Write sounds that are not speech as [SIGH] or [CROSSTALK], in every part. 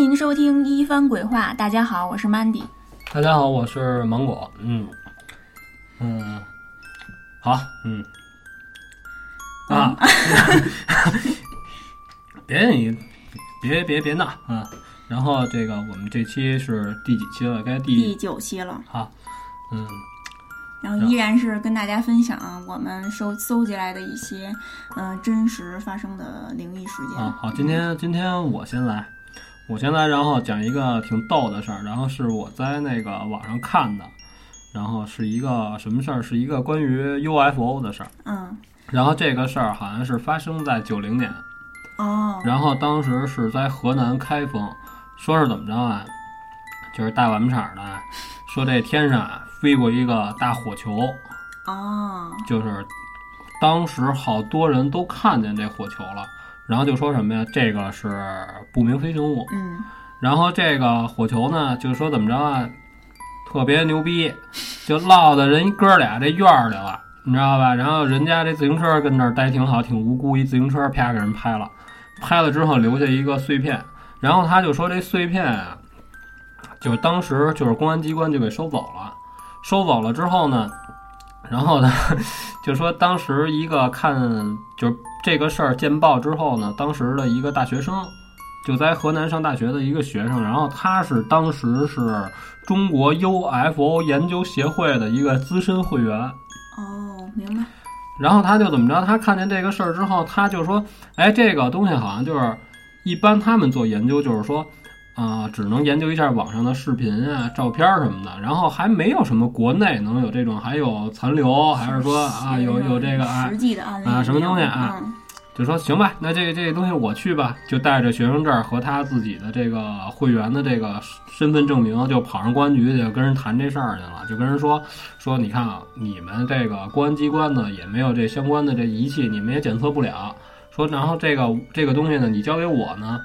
欢迎收听一番鬼话。大家好，我是 Mandy。大家好，我是芒果。嗯嗯，好，嗯啊，[LAUGHS] 别你别别别闹啊！然后这个我们这期是第几期了？该第第九期了。好，嗯，然后依然是跟大家分享我们收搜集来的一些嗯、呃真实发生的灵异事件。啊好，今天今天我先来，我先来，然后讲一个挺逗的事儿，然后是我在那个网上看的，然后是一个什么事儿？是一个关于 UFO 的事儿。嗯，然后这个事儿好像是发生在九零年，哦，然后当时是在河南开封，说是怎么着啊？就是大晚场的，说这天上啊飞过一个大火球，哦，就是当时好多人都看见这火球了，然后就说什么呀？这个是不明飞行物。嗯，然后这个火球呢，就说怎么着啊，特别牛逼，就落到人哥俩这院儿里了，你知道吧？然后人家这自行车跟那儿待挺好，挺无辜，一自行车啪给人拍了，拍了之后留下一个碎片，然后他就说这碎片啊，就当时就是公安机关就给收走了，收走了之后呢，然后呢，[LAUGHS] 就说当时一个看就是这个事儿见报之后呢，当时的一个大学生。就在河南上大学的一个学生，然后他是当时是中国 UFO 研究协会的一个资深会员，哦，明白。然后他就怎么着？他看见这个事儿之后，他就说：“哎，这个东西好像就是一般他们做研究，就是说，啊、只能研究一下网上的视频啊、照片什么的，然后还没有什么国内能有这种还有残留，还是说啊有有这个啊实际的案例啊什么东西啊嗯。就说行吧，那这个这个东西我去吧，就带着学生证和他自己的这个会员的这个身份证明，就跑上公安局去跟人谈这事儿去了，就跟人说说，你看啊，你们这个公安机关呢也没有这相关的这仪器，你们也检测不了。说然后这个这个东西呢，你交给我呢，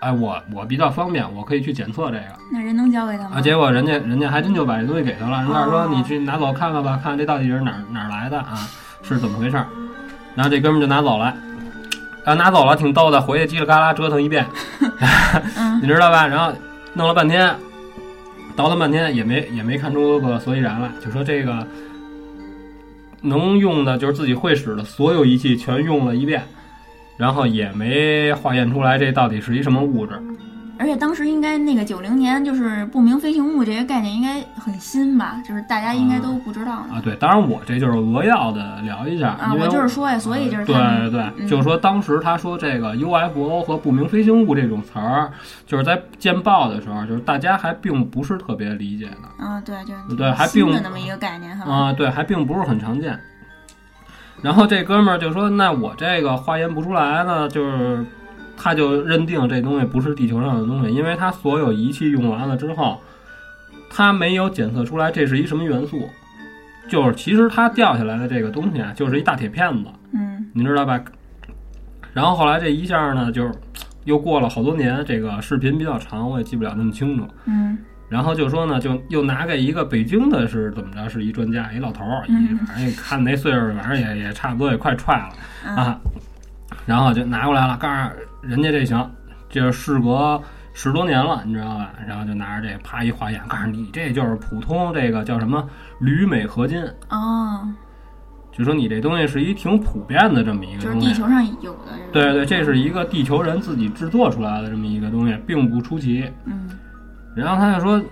哎，我我比较方便，我可以去检测这个。那人能交给他吗？啊，结果人家人家还真就把这东西给他了，人家说哦你去拿走看看吧，看看这到底是哪儿哪儿来的啊，是怎么回事儿。然后这哥们就拿走了，然后拿走了挺逗的，回去叽里嘎啦折腾一遍，[LAUGHS] 嗯 [LAUGHS] 你知道吧？然后弄了半天，倒腾半天也没也没看出个所以然来，就说这个能用的就是自己会使的所有仪器全用了一遍，然后也没化验出来这到底是一什么物质。而且当时应该那个九零年，就是不明飞行物这个概念应该很新吧？就是大家应该都不知道呢。啊，对，当然我这就是扼要的聊一下，啊，我就是说呀，所以就是对对对，嗯就是说当时他说这个 UFO 和不明飞行物这种词儿，就是在见报的时候，就是大家还并不是特别理解的啊，对，就是对还新并的那么一个概念哈。啊，对，还并不是很常见。然后这哥们儿就说：“那我这个化验不出来呢，就是他就认定这东西不是地球上的东西，因为他所有仪器用完了之后，他没有检测出来这是一什么元素。就是其实他掉下来的这个东西啊，就是一大铁片子。”嗯你知道吧？然后后来这一下呢，就是又过了好多年，这个视频比较长，我也记不了那么清楚。嗯然后就说呢，就又拿给一个北京的是怎么着，是一专家，一老头儿，反正看那岁数，反正也也差不多也快踹了嗯啊。然后就拿过来了，告诉人家这行，这事隔十多年了，你知道吧？然后就拿着这啪一化验，告诉你这就是普通这个叫什么铝镁合金，哦，就说你这东西是一挺普遍的这么一个东西。就是地球上有的。对对，这是一个地球人自己制作出来的这么一个东西，并不出奇。嗯然后他就说，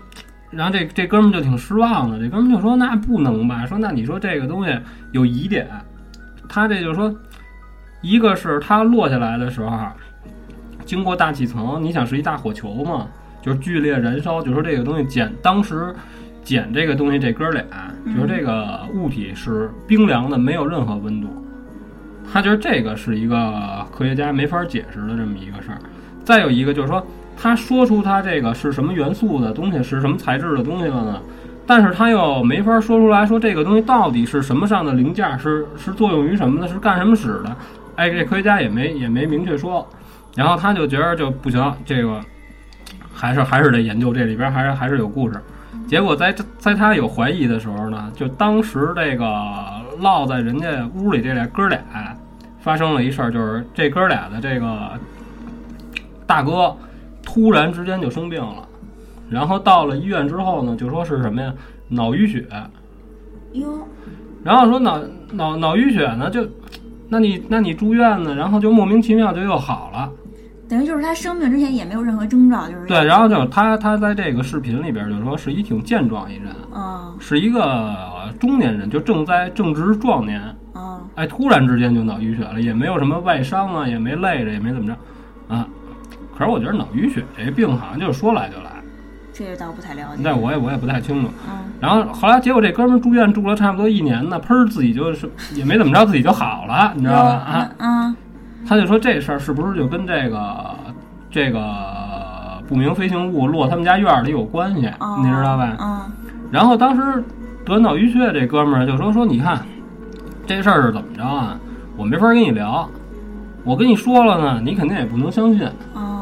然后这这哥们儿就挺失望的，这哥们儿就说那不能吧，说那你说这个东西有疑点，他这就说，一个是它落下来的时候啊，经过大气层，你想是一大火球嘛，就是剧烈燃烧，就说这个东西捡当时。捡这个东西，这哥俩就是这个物体是冰凉的，没有任何温度。他觉得这个是一个科学家没法解释的这么一个事儿。再有一个就是说，他说出他这个是什么元素的东西，是什么材质的东西了呢？但是他又没法说出来说这个东西到底是什么上的零件，是是作用于什么的，是干什么使的？哎，这科学家也没也没明确说。然后他就觉得就不行，这个还是还是得研究，这里边还是还是有故事。结果在在他有怀疑的时候呢，就当时这个落在人家屋里这俩哥俩发生了一事儿，就是这哥俩的这个大哥突然之间就生病了，然后到了医院之后呢，就说是什么呀，脑淤血，哟，然后说脑脑脑淤血呢，就，那你那你住院呢，然后就莫名其妙就又好了。等于就是他生病之前也没有任何征兆，就是。对，然后就他他在这个视频里边就说是一挺健壮一人，嗯是一个中年人，就正在正值壮年，嗯哎，突然之间就脑淤血了，也没有什么外伤啊，也没累着，也没怎么着，啊。可是我觉得脑淤血这病好像就是说来就来，这个倒不太了解。但我也我也不太清楚。嗯然后后来结果这哥们儿住院住了差不多一年呢，喷儿自己就是也没怎么着，自己就好了，你知道吧？啊，嗯他就说这事儿是不是就跟这个这个不明飞行物落他们家院儿里有关系，哦你知道吧？嗯然后当时得脑淤血这哥们儿就说说你看这事儿是怎么着啊？我没法跟你聊，我跟你说了呢，你肯定也不能相信。哦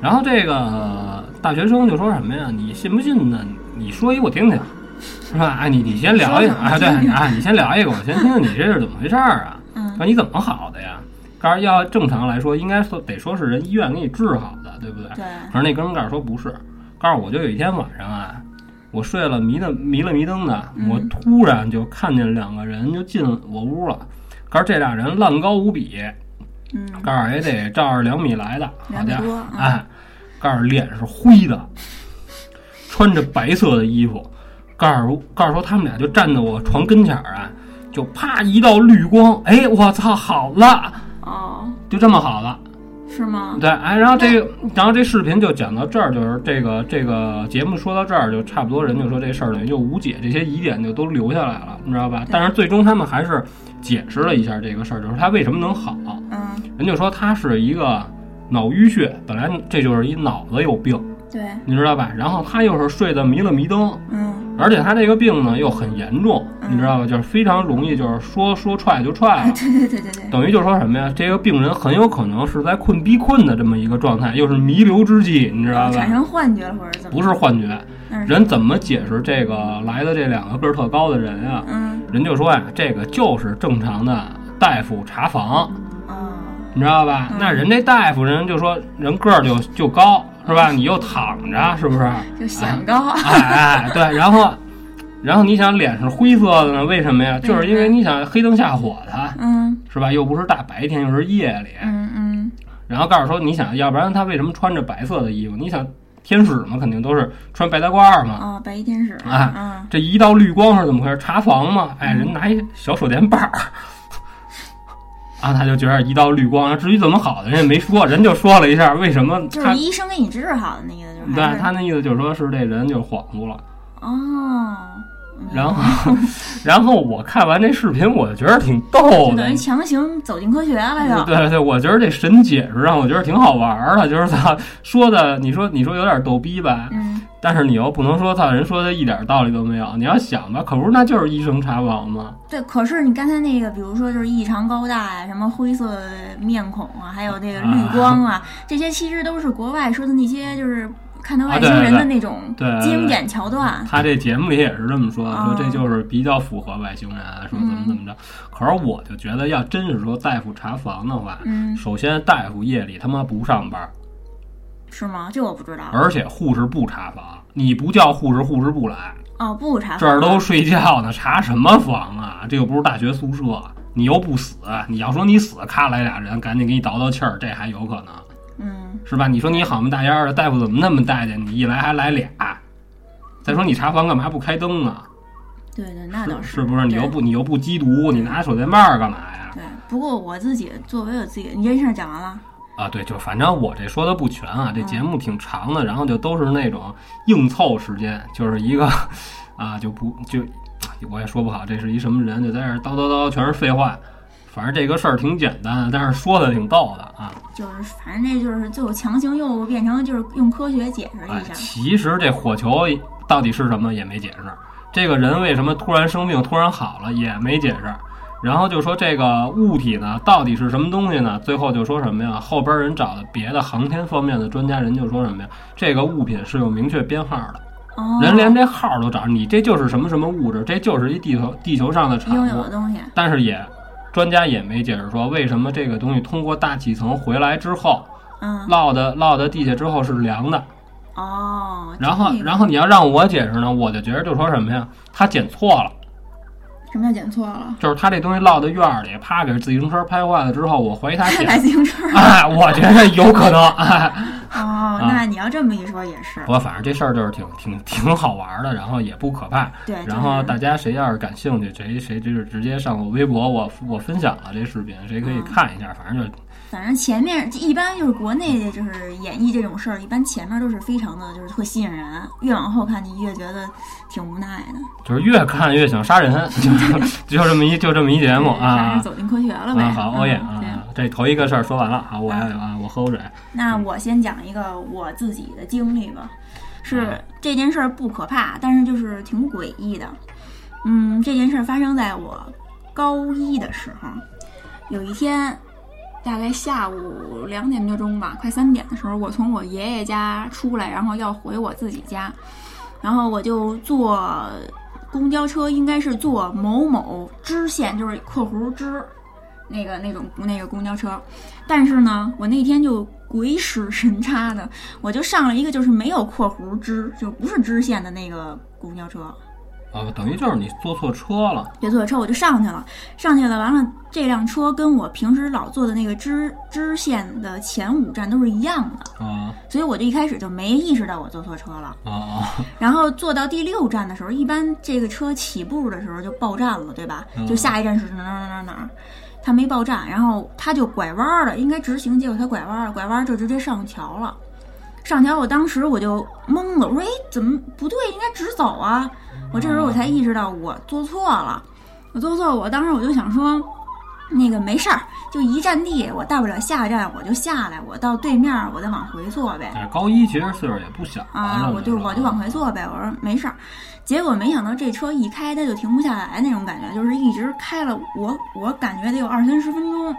然后这个大学生就说什么呀？你信不信呢？你说一我听听，是吧？哎，你你先聊一个啊，对啊，你先聊一个，我先听听你这是怎么回事儿啊？[LAUGHS] 嗯说你怎么好的呀？告诉要正常来说，应该说得说是人医院给你治好的，对不对？对可是那哥们儿告诉说不是，告诉我就有一天晚上啊，我睡了迷的迷了迷瞪的，嗯我突然就看见两个人就进我屋了。告诉这俩人烂高无比，嗯告诉也得照着两米来的，好家伙哎，告诉脸是灰的，穿着白色的衣服，盖儿盖儿说他们俩就站在我床跟前儿啊，就啪一道绿光，哎，我操，好了，哦就这么好了。是吗？对，哎，然后这个，然后这视频就讲到这儿，就是这个这个节目说到这儿，就差不多人就说这事儿等于就无解，这些疑点就都留下来了，你知道吧？但是最终他们还是解释了一下这个事儿，就是他为什么能好。嗯人就说他是一个脑淤血，本来这就是一脑子有病，对你知道吧？然后他又是睡得迷了迷瞪，嗯而且他这个病呢又很严重，嗯你知道吧？就是非常容易就是说说踹就踹哎了。对对对对对等于就说什么呀？这个病人很有可能是在困逼困的这么一个状态，又是弥留之际，你知道吧？产生幻觉了或者怎么？不是幻觉，人怎么解释这个来的这两个个儿特高的人啊？嗯人就说呀，这个就是正常的大夫查房，哦你知道吧？嗯那人这大夫人就说人个儿就就高，是吧？你又躺着，是不是？就显高哎哎，对，然后，然后你想脸是灰色的呢？为什么呀？就是因为你想黑灯瞎火的，嗯是吧？又不是大白天，又是夜里。嗯嗯然后告诉说，你想要不然他为什么穿着白色的衣服？你想天使嘛，肯定都是穿白大褂嘛。哦白衣天使哎嗯这一道绿光是怎么回事？查房嘛，哎，嗯人拿一小手电棒儿，[LAUGHS] 啊，他就觉得一道绿光。至于怎么好的，人也没说，人就说了一下为什么就是医生给你治好的那意思就是对他那意思就是说是这人就恍惚了。哦嗯然后，[LAUGHS] 然后我看完这视频，我就觉得挺逗的就等于。强行走进科学了就对对，我觉得这神解释让我觉得挺好玩儿的，就是他说的，你说你说有点逗逼吧，嗯但是你又不能说他人说的一点道理都没有。你要想吧，可不是那就是医生查房吗？对，可是你刚才那个，比如说就是异常高大呀，什么灰色面孔啊，还有那个绿光啊，这些其实都是国外说的那些，就是看到外星人的那种经典桥段。他这节目里也是这么说的，说哦这就是比较符合外星人啊，说怎么怎么着。可是我就觉得，要真是说大夫查房的话，嗯，首先大夫夜里他妈不上班，是吗？这我不知道。而且护士不查房，你不叫护士，护士不来。哦，不查这儿都睡觉呢，查什么房啊？这又不是大学宿舍，你又不死。你要说你死，咔来俩人，赶紧给你倒倒气儿，这还有可能嗯，是吧？你说你好么大烟儿的，大夫怎么那么待见你？一来还来俩。再说你查房干嘛不开灯啊？对对，那倒是是不是？你又不你又不缉毒，你拿手电棒儿干嘛呀？对。不过我自己作为我自己，你这事儿讲完了。啊，对，就反正我这说的不全啊，这嗯节目挺长的，然后就都是那种硬凑时间，就是一个啊，就不就我也说不好这是一什么人，就在这叨叨叨，全是废话。反正这个事儿挺简单，但是说的挺逗的啊。就是反正这就是最后强行又变成就是用科学解释哎一，下。其实这火球到底是什么也没解释，这个人为什么突然生病突然好了也没解释。然后就说这个物体呢，到底是什么东西呢？最后就说什么呀？后边人找的别的航天方面的专家，人就说什么呀？这个物品是有明确编号的，哦，人连这号都找，你这就是什么什么物质，这就是一地球地球上的产物拥有的。东西。但是也专家也没解释说为什么这个东西通过大气层回来之后嗯，落的落的地下之后是凉的。哦，然后然后你要让我解释呢，我就觉得就说什么呀，他捡错了。什么叫捡错了？就是他这东西落到院儿里，啪给自行车拍坏了之后，我怀疑他捡，买自行车。哎，我觉得有可能，哎，哦，那你要这么一说也是不，过反正这事儿就是挺挺挺好玩的，然后也不可怕。对。然后大家家谁要是感兴趣，谁谁就是直接上我微博，我我分享了这视频，谁可以看一下，反正就反正前面一般就是国内的，就是演绎这种事儿，一般前面都是非常的就是特吸引人，越往后看你越觉得挺无奈的。就是越看越想杀人，[LAUGHS] 就就这么一就这么一节目啊。走进科学了呗。啊，好，欧耶嗯啊！这头一个事儿说完了，好，我要啊，我喝口水。那我先讲一个我自己的经历吧，是嗯这件事儿不可怕，但是就是挺诡异的。嗯，这件事儿发生在我高一的时候，有一天，大概下午两点多钟吧，快三点的时候，我从我爷爷家出来，然后要回我自己家，然后我就坐公交车，应该是坐某某支线，就是（括弧支）那个那种那个公交车。但是呢，我那天就鬼使神差的，我就上了一个就是没有括弧支，就不是支线的那个公交车。啊，等于就是你坐错车了。别坐错车，我就上去了，上去了，完了，这辆车跟我平时老坐的那个支支线的前五站都是一样的，啊所以我就一开始就没意识到我坐错车了。啊啊！然后坐到第六站的时候，一般这个车起步的时候就报站了，对吧？嗯就下一站是哪儿哪儿哪儿哪儿，他没报站，然后他就拐弯儿了，应该直行，结果他拐弯儿了，拐弯儿就直接上桥了。上桥，我当时我就懵了，我说：“哎，怎么不对？应该直走啊！”我这时候我才意识到我做错了，我做错了，我当时我就想说，那个没事儿，就一站地，我大不了下一站我就下来，我到对面儿我再往回坐呗。但是高一其实岁数也不小啊，了我就我就往回坐呗。我说没事儿，结果没想到这车一开，它就停不下来那种感觉，就是一直开了我我感觉得有二三十分钟，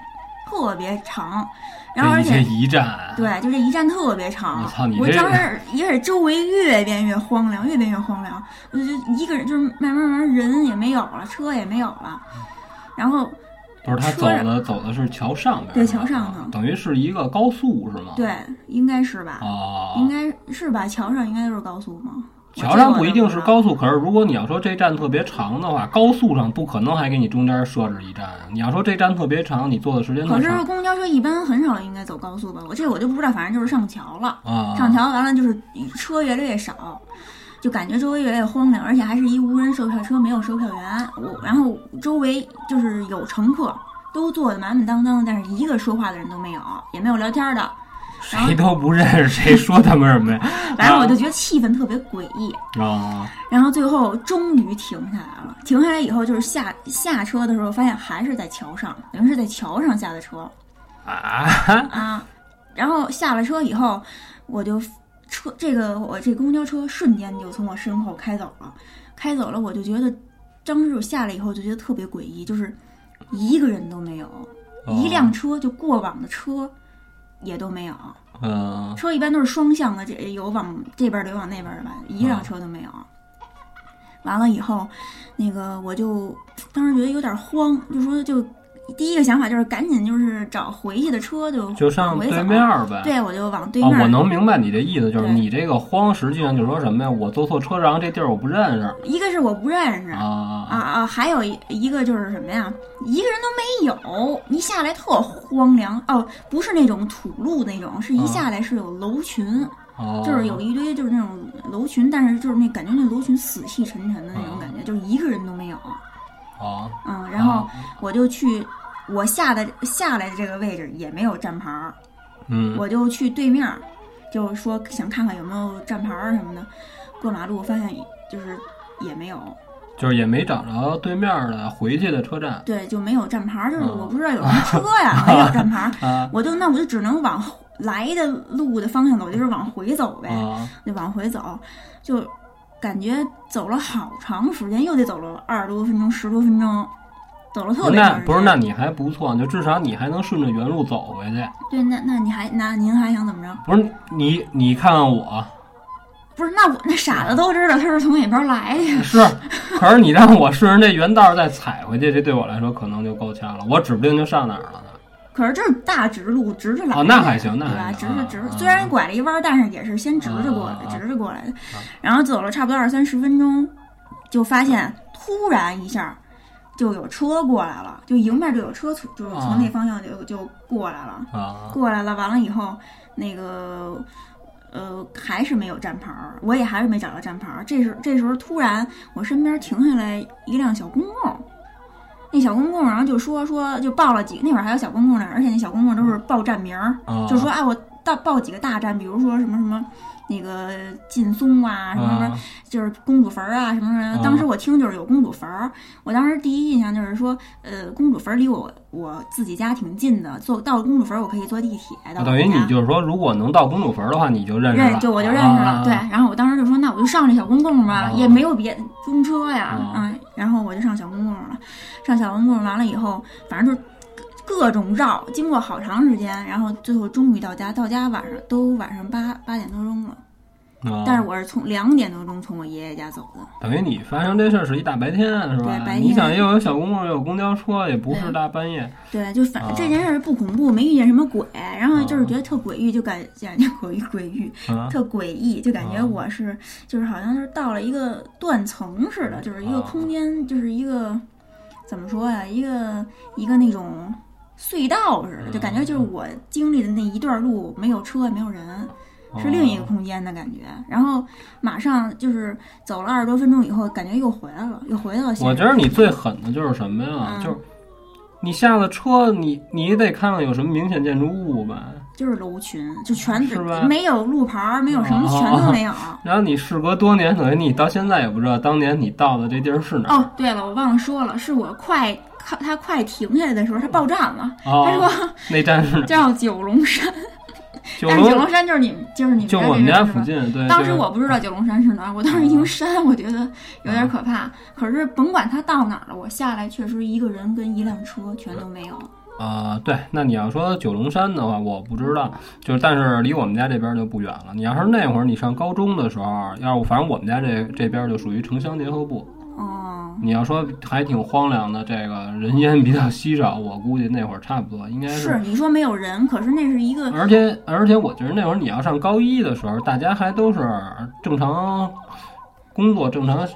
特别长。然后而且一一站，对，就这一站特别长。我操你这我当时一开始周围越变越荒凉，越变越荒凉，我就一个人就是慢慢慢慢人也没有了，车也没有了，然后不是他走的走的是桥上边儿，对桥上头等于是一个高速是吗？对，应该是吧？啊，应该是吧？桥上应该都是高速吗？我桥上不一定是高速，可是如果你要说这站特别长的话，高速上不可能还给你中间设置一站。你要说这站特别长，你坐的时间可是公交车一般很少应该走高速吧？我这我就不知道，反正就是上桥了。啊，上桥完了就是车越来越少，就感觉周围越来越荒凉，而且还是一无人售票车，没有售票员。我然后周围就是有乘客，都坐的满满当当，但是一个说话的人都没有，也没有聊天的。谁都不认识，谁说他们什么呀？[LAUGHS] 反正我就觉得气氛特别诡异。啊然后最后终于停下来了，停下来以后就是下下车的时候，发现还是在桥上，等于是在桥上下的车。啊！啊，然后下了车以后，我就车这个我这公交车瞬间就从我身后开走了，开走了，我就觉得当时我下来以后就觉得特别诡异，就是一个人都没有，哦一辆车就过往的车也都没有，嗯。车一般都是双向的，这有往这边的有往那边的吧，一辆车都没有。完了以后，那个我就当时觉得有点慌，就说就第一个想法就是赶紧就是找回去的车就就上对面儿呗。对，我就往对啊，面。我能明白你的意思，就是你这个慌，实际上就是说什么呀？我坐错车，然后这地儿我不认识一个是我不认识啊啊啊，还有一一个就是什么呀？一个人都没有，一下来特荒凉哦，不是那种土路那种，是一啊下来是有楼群，啊！就是有一堆就是那种楼群，但是就是那感觉那楼群死气沉沉的那种感觉，就是一个人都没有。啊，嗯，然后我就去我下的下来的这个位置也没有站牌儿，嗯，我就去对面儿，就说想看看有没有站牌儿什么的。过马路发现就是也没有，就是也没找着对面的回去的车站。对，就没有站牌儿，就是啊我不知道有什么车呀，[LAUGHS] 没有站牌儿，啊。我就那我就只能往来的路的方向走，就是往回走呗，啊就往回走，就感觉走了好长时间，又得走了二十多分钟、十多分钟，走了特别长时间。那不是，那你还不错，就至少你还能顺着原路走回去。对，那那你还那您还想怎么着？不是你，你看看我不是，那我那傻子都知道他是从哪边来的呀。是，可是你让我顺着这原道再踩回去，这对我来说可能就够呛了。我指不定就上哪儿了呢。可是这是大直路，直着来的，哦那还行那对吧？还行啊直着直着，啊虽然拐了一弯儿，但是也是先直着过来直着过来的。然后走了差不多二三十分钟，就发现突然一下就有车过来了，就迎面就有车从就是从那方向就就过来了，啊过来了。完了以后，那个。呃，还是没有站牌儿，我也还是没找到站牌儿。这时这时候突然，我身边停下来一辆小公共，那小公共然后就说说就报了几，那会儿还有小公共呢，而且那小公共都是报站名儿，啊，就说啊，我到报几个大站，比如说什么什么那个劲松啊，什么什么，啊就是公主坟儿啊，什么什么。啊当时我听就是有公主坟儿，我当时第一印象就是说，呃，公主坟儿离我我自己家挺近的，坐到公主坟儿我可以坐地铁到等于你就是说，如果能到公主坟的话，你就认识了，认就我就认识了，啊对。然后我当时就说，那我就上这小公共吧，啊也没有别公车呀，啊嗯。然后我就上小公共了，上小公共完了以后，反正就各种绕，经过好长时间，然后最后终于到家，到家晚上都晚上八八点多钟了。啊。但是我是从两点多钟从我爷爷家走的，等于你发生这事儿是一大白天是吧？对？白天。你想又有小公共又有公交车，也不是大半夜。对，就反啊。正这件事儿不恐怖，没遇见什么鬼，然后就是觉得特诡异，就感感觉诡异 [LAUGHS] 诡异，啊。特诡异，就感觉啊。我是就是好像是到了一个断层似的，就是一个啊。空间，就是一个怎么说呀，一个一个那种隧道似的，就感觉就是我经历的那一段路没有车也没有人，是另一个空间的感觉。然后马上就是走了二十多分钟以后，感觉又回来了，又回到了。我觉得你最狠的就是什么呀？嗯就是你下了车，你你得看看有什么明显建筑物吧。就是楼群，就全是吧没有路牌儿，没有什么，哦全都没有。[LAUGHS] 然后你事隔多年，等于你到现在也不知道当年你到的这地儿是哪儿。哦，对了，我忘了说了，是我快靠他快停下来的时候，它爆炸了，他哦，说 [LAUGHS] 那站是？[LAUGHS] 叫九龙山，九但是九龙，山就是你们就是你们就我们家附近。对，当时我不知道九龙山是哪儿，我当时一听山，我觉得有点可怕。可是甭管它到哪儿了，我下来确实一个人跟一辆车全都没有。啊、对，那你要说九龙山的话，我不知道，就是但是离我们家这边就不远了。你要是那会儿你上高中的时候，要是反正我们家这这边就属于城乡结合部。哦，你要说还挺荒凉的，这个人烟比较稀少，我估计那会儿差不多应该是是你说没有人，可是那是一个而且而且，我觉得那会儿你要上高一的时候，大家还都是正常工作，正常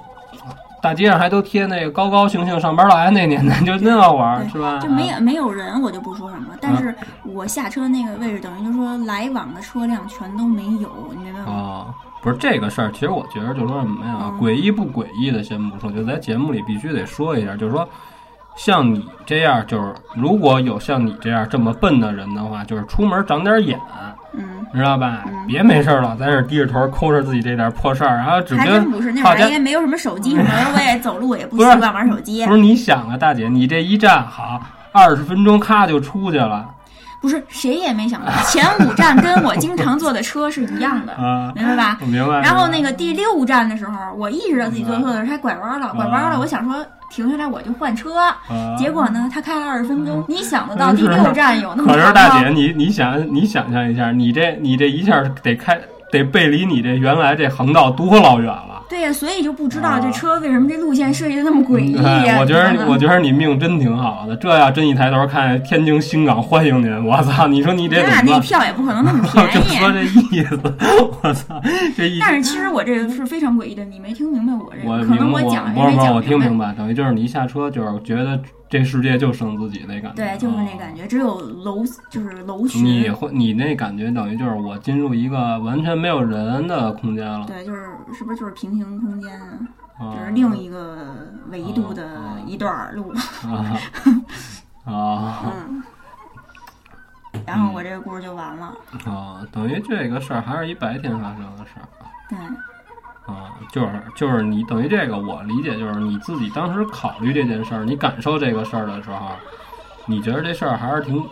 大街上还都贴那个高高兴兴上班来那年代，就那会儿对是吧？就没有没有人，我就不说什么。但是我下车那个位置，等于就说来往的车辆全都没有，你明白吗？啊，不是这个事儿，其实我觉得就是说什么呀，嗯诡异不诡异的先不说，就在节目里必须得说一下，就是说，像你这样，就是如果有像你这样这么笨的人的话，就是出门长点眼，嗯，知道吧？嗯别没事儿老在这儿低着头抠着自己这点破事儿，然后指还真不是，那会好家儿因为没有什么手机什么的，我也走路也不习惯玩手机不。是你想啊，大姐，你这一站好二十分钟，咔就出去了不是谁也没想到，前五站跟我经常坐的车是一样的，啊！明白吧？我明白。然后那个第六站的时候，我意识到自己坐错的时候，他拐弯了，拐弯了，我想说停下来我就换车，啊结果呢，他开了二十分钟，你想得到第六站有那么可是大姐，你你想你想象一下，你这你这一下得开得背离你这原来这横道多老远了。对呀，所以就不知道啊这车为什么这路线设计的那么诡异？我觉得我觉得你命真挺好的，这要真一抬头看天津新港欢迎您，我操！你说你这那怎么？那票也不可能那么 [LAUGHS] 就便说宜。这意思，[LAUGHS] 我操！这意思但是其实我这个是非常诡异的，你没听明白我这我个，可能我讲我听明。白，等于就是你一下车就是觉得这世界就剩自己那感觉，对，就是那哦感觉，只有楼就是楼群。你会你那感觉等于就是我进入一个完全没有人的空间了，对，就是是不是就是平行空间啊？啊就是另一个维度的一段路。[LAUGHS] 啊 [LAUGHS] 啊嗯。然后我这个故事就完了。啊！等于这个事儿还是一白天发生的事儿对，啊，就是就是你等于这个我理解就是你自己当时考虑这件事儿，你感受这个事儿的时候，你觉得这事儿还是挺，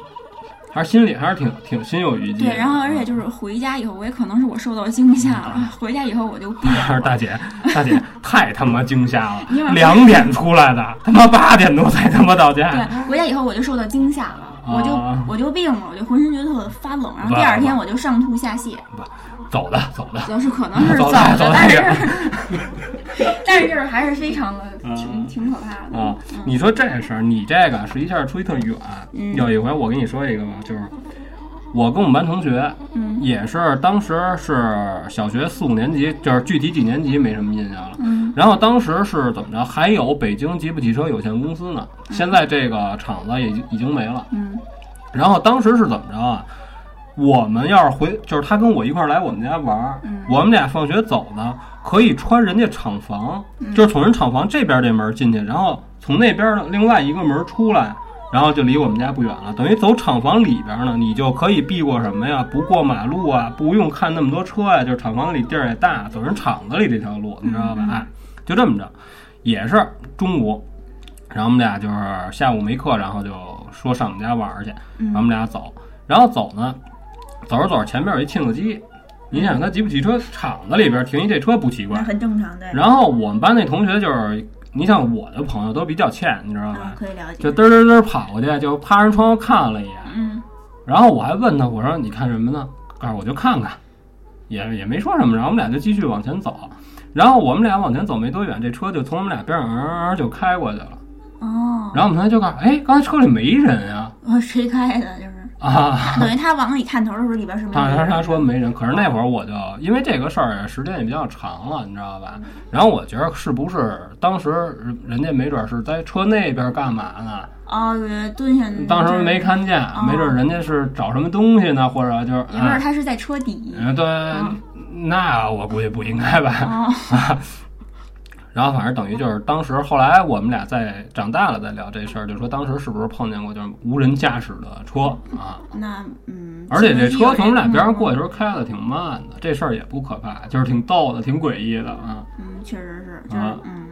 还是心里还是挺挺心有余悸的。对，然后而且就是回家以后，我也可能是我受到惊吓了。[LAUGHS] 回家以后我就憋了。大姐，大姐 [LAUGHS] 太他妈惊吓了两点出来的，他妈八点多才他妈到家。对，回家以后我就受到惊吓了。我就啊我就病了，我就浑身觉得特发冷，然后第二天我就上吐下泻，走的走的，就是可能是走走的，但是 [LAUGHS] 但是就是还是非常的挺嗯挺可怕的啊，嗯你说这事儿，你这个是一下出去特远。嗯有一回我跟你说一个吧，就是我跟我们班同学，嗯也是当时是小学四五年级，就是具体几年级没什么印象了。嗯然后当时是怎么着？还有北京吉普汽车有限公司呢，现在这个厂子已经已经没了。嗯然后当时是怎么着啊？我们要是回，就是他跟我一块儿来我们家玩儿，嗯我们俩放学走呢，可以穿人家厂房，嗯就是从人厂房这边这门进去，然后从那边的另外一个门出来，然后就离我们家不远了。等于走厂房里边呢，你就可以避过什么呀？不过马路啊，不用看那么多车呀、就是厂房里地儿也大，走人厂子里这条路，你知道吧？嗯哎，就这么着，也是中午，然后我们俩就是下午没课，然后就说上我们家玩儿去，然后我们俩走，然后走呢，走着走着前面有一庆子机，你想他吉普汽车厂子里边停一这车不奇怪，很正常，的，然后我们班那同学就是，你像我的朋友都比较欠，你知道啊吧？可以了解就，嘚嘚嘚跑过去，就趴人窗户看了一眼，嗯然后我还问他，我说你看什么呢？告诉我就看看，也也没说什么，然后我们俩就继续往前走，然后我们俩往前走没多远，这车就从我们俩边上嗯就开过去了，哦，然后我们同学就告诉，哎，刚才车里没人啊呃谁开的？就是啊。等于他往里探头的时候，里边是没他他他说没人，可是那会儿我就因为这个事儿时间也比较长了，你知道吧？然后我觉得是不是当时人家没准是在车那边干嘛呢？哦，对蹲下，当时没看见，哦没准人家是找什么东西呢，或者就是也不是啊，他是在车底，嗯，对，那我估计不应该吧。哦，[LAUGHS] 然后反正等于就是当时后来我们俩在长大了再聊这事儿，就说当时是不是碰见过就是无人驾驶的车啊？那嗯，而且这车从我们俩边上嗯过去的时候开的挺慢的，这事儿也不可怕，就是挺逗的，挺诡异的啊。嗯，确实是，就是啊嗯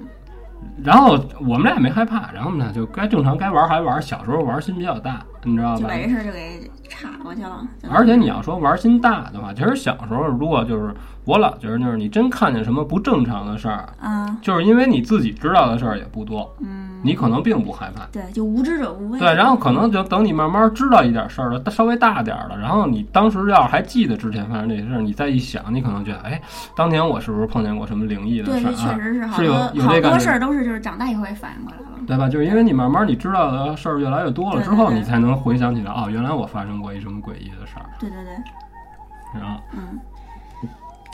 然后我们俩也没害怕，然后我们俩就该正常该玩还玩。小时候玩心比较大，你知道吧就把？这事儿就给岔过去了。而且你要说玩心大的话，其实小时候如果就是我老觉得就是你真看见什么不正常的事儿，啊，就是因为你自己知道的事儿也不多，嗯，你可能并不害怕。对，就无知者无畏。对，然后可能就等你慢慢知道一点事儿了，稍微大点儿了，然后你当时要是还记得之前发生这些事儿，你再一想，你可能觉得，哎，当年我是不是碰见过什么灵异的对，事儿啊？这确实是好是有多好有这感觉多事儿都是就是长大以后也反应过来了。对吧？就是因为你慢慢你知道的事儿越来越多了之后，你才能回想起来，哦，原来我发生过一什么诡异的事儿。对对对，然后，嗯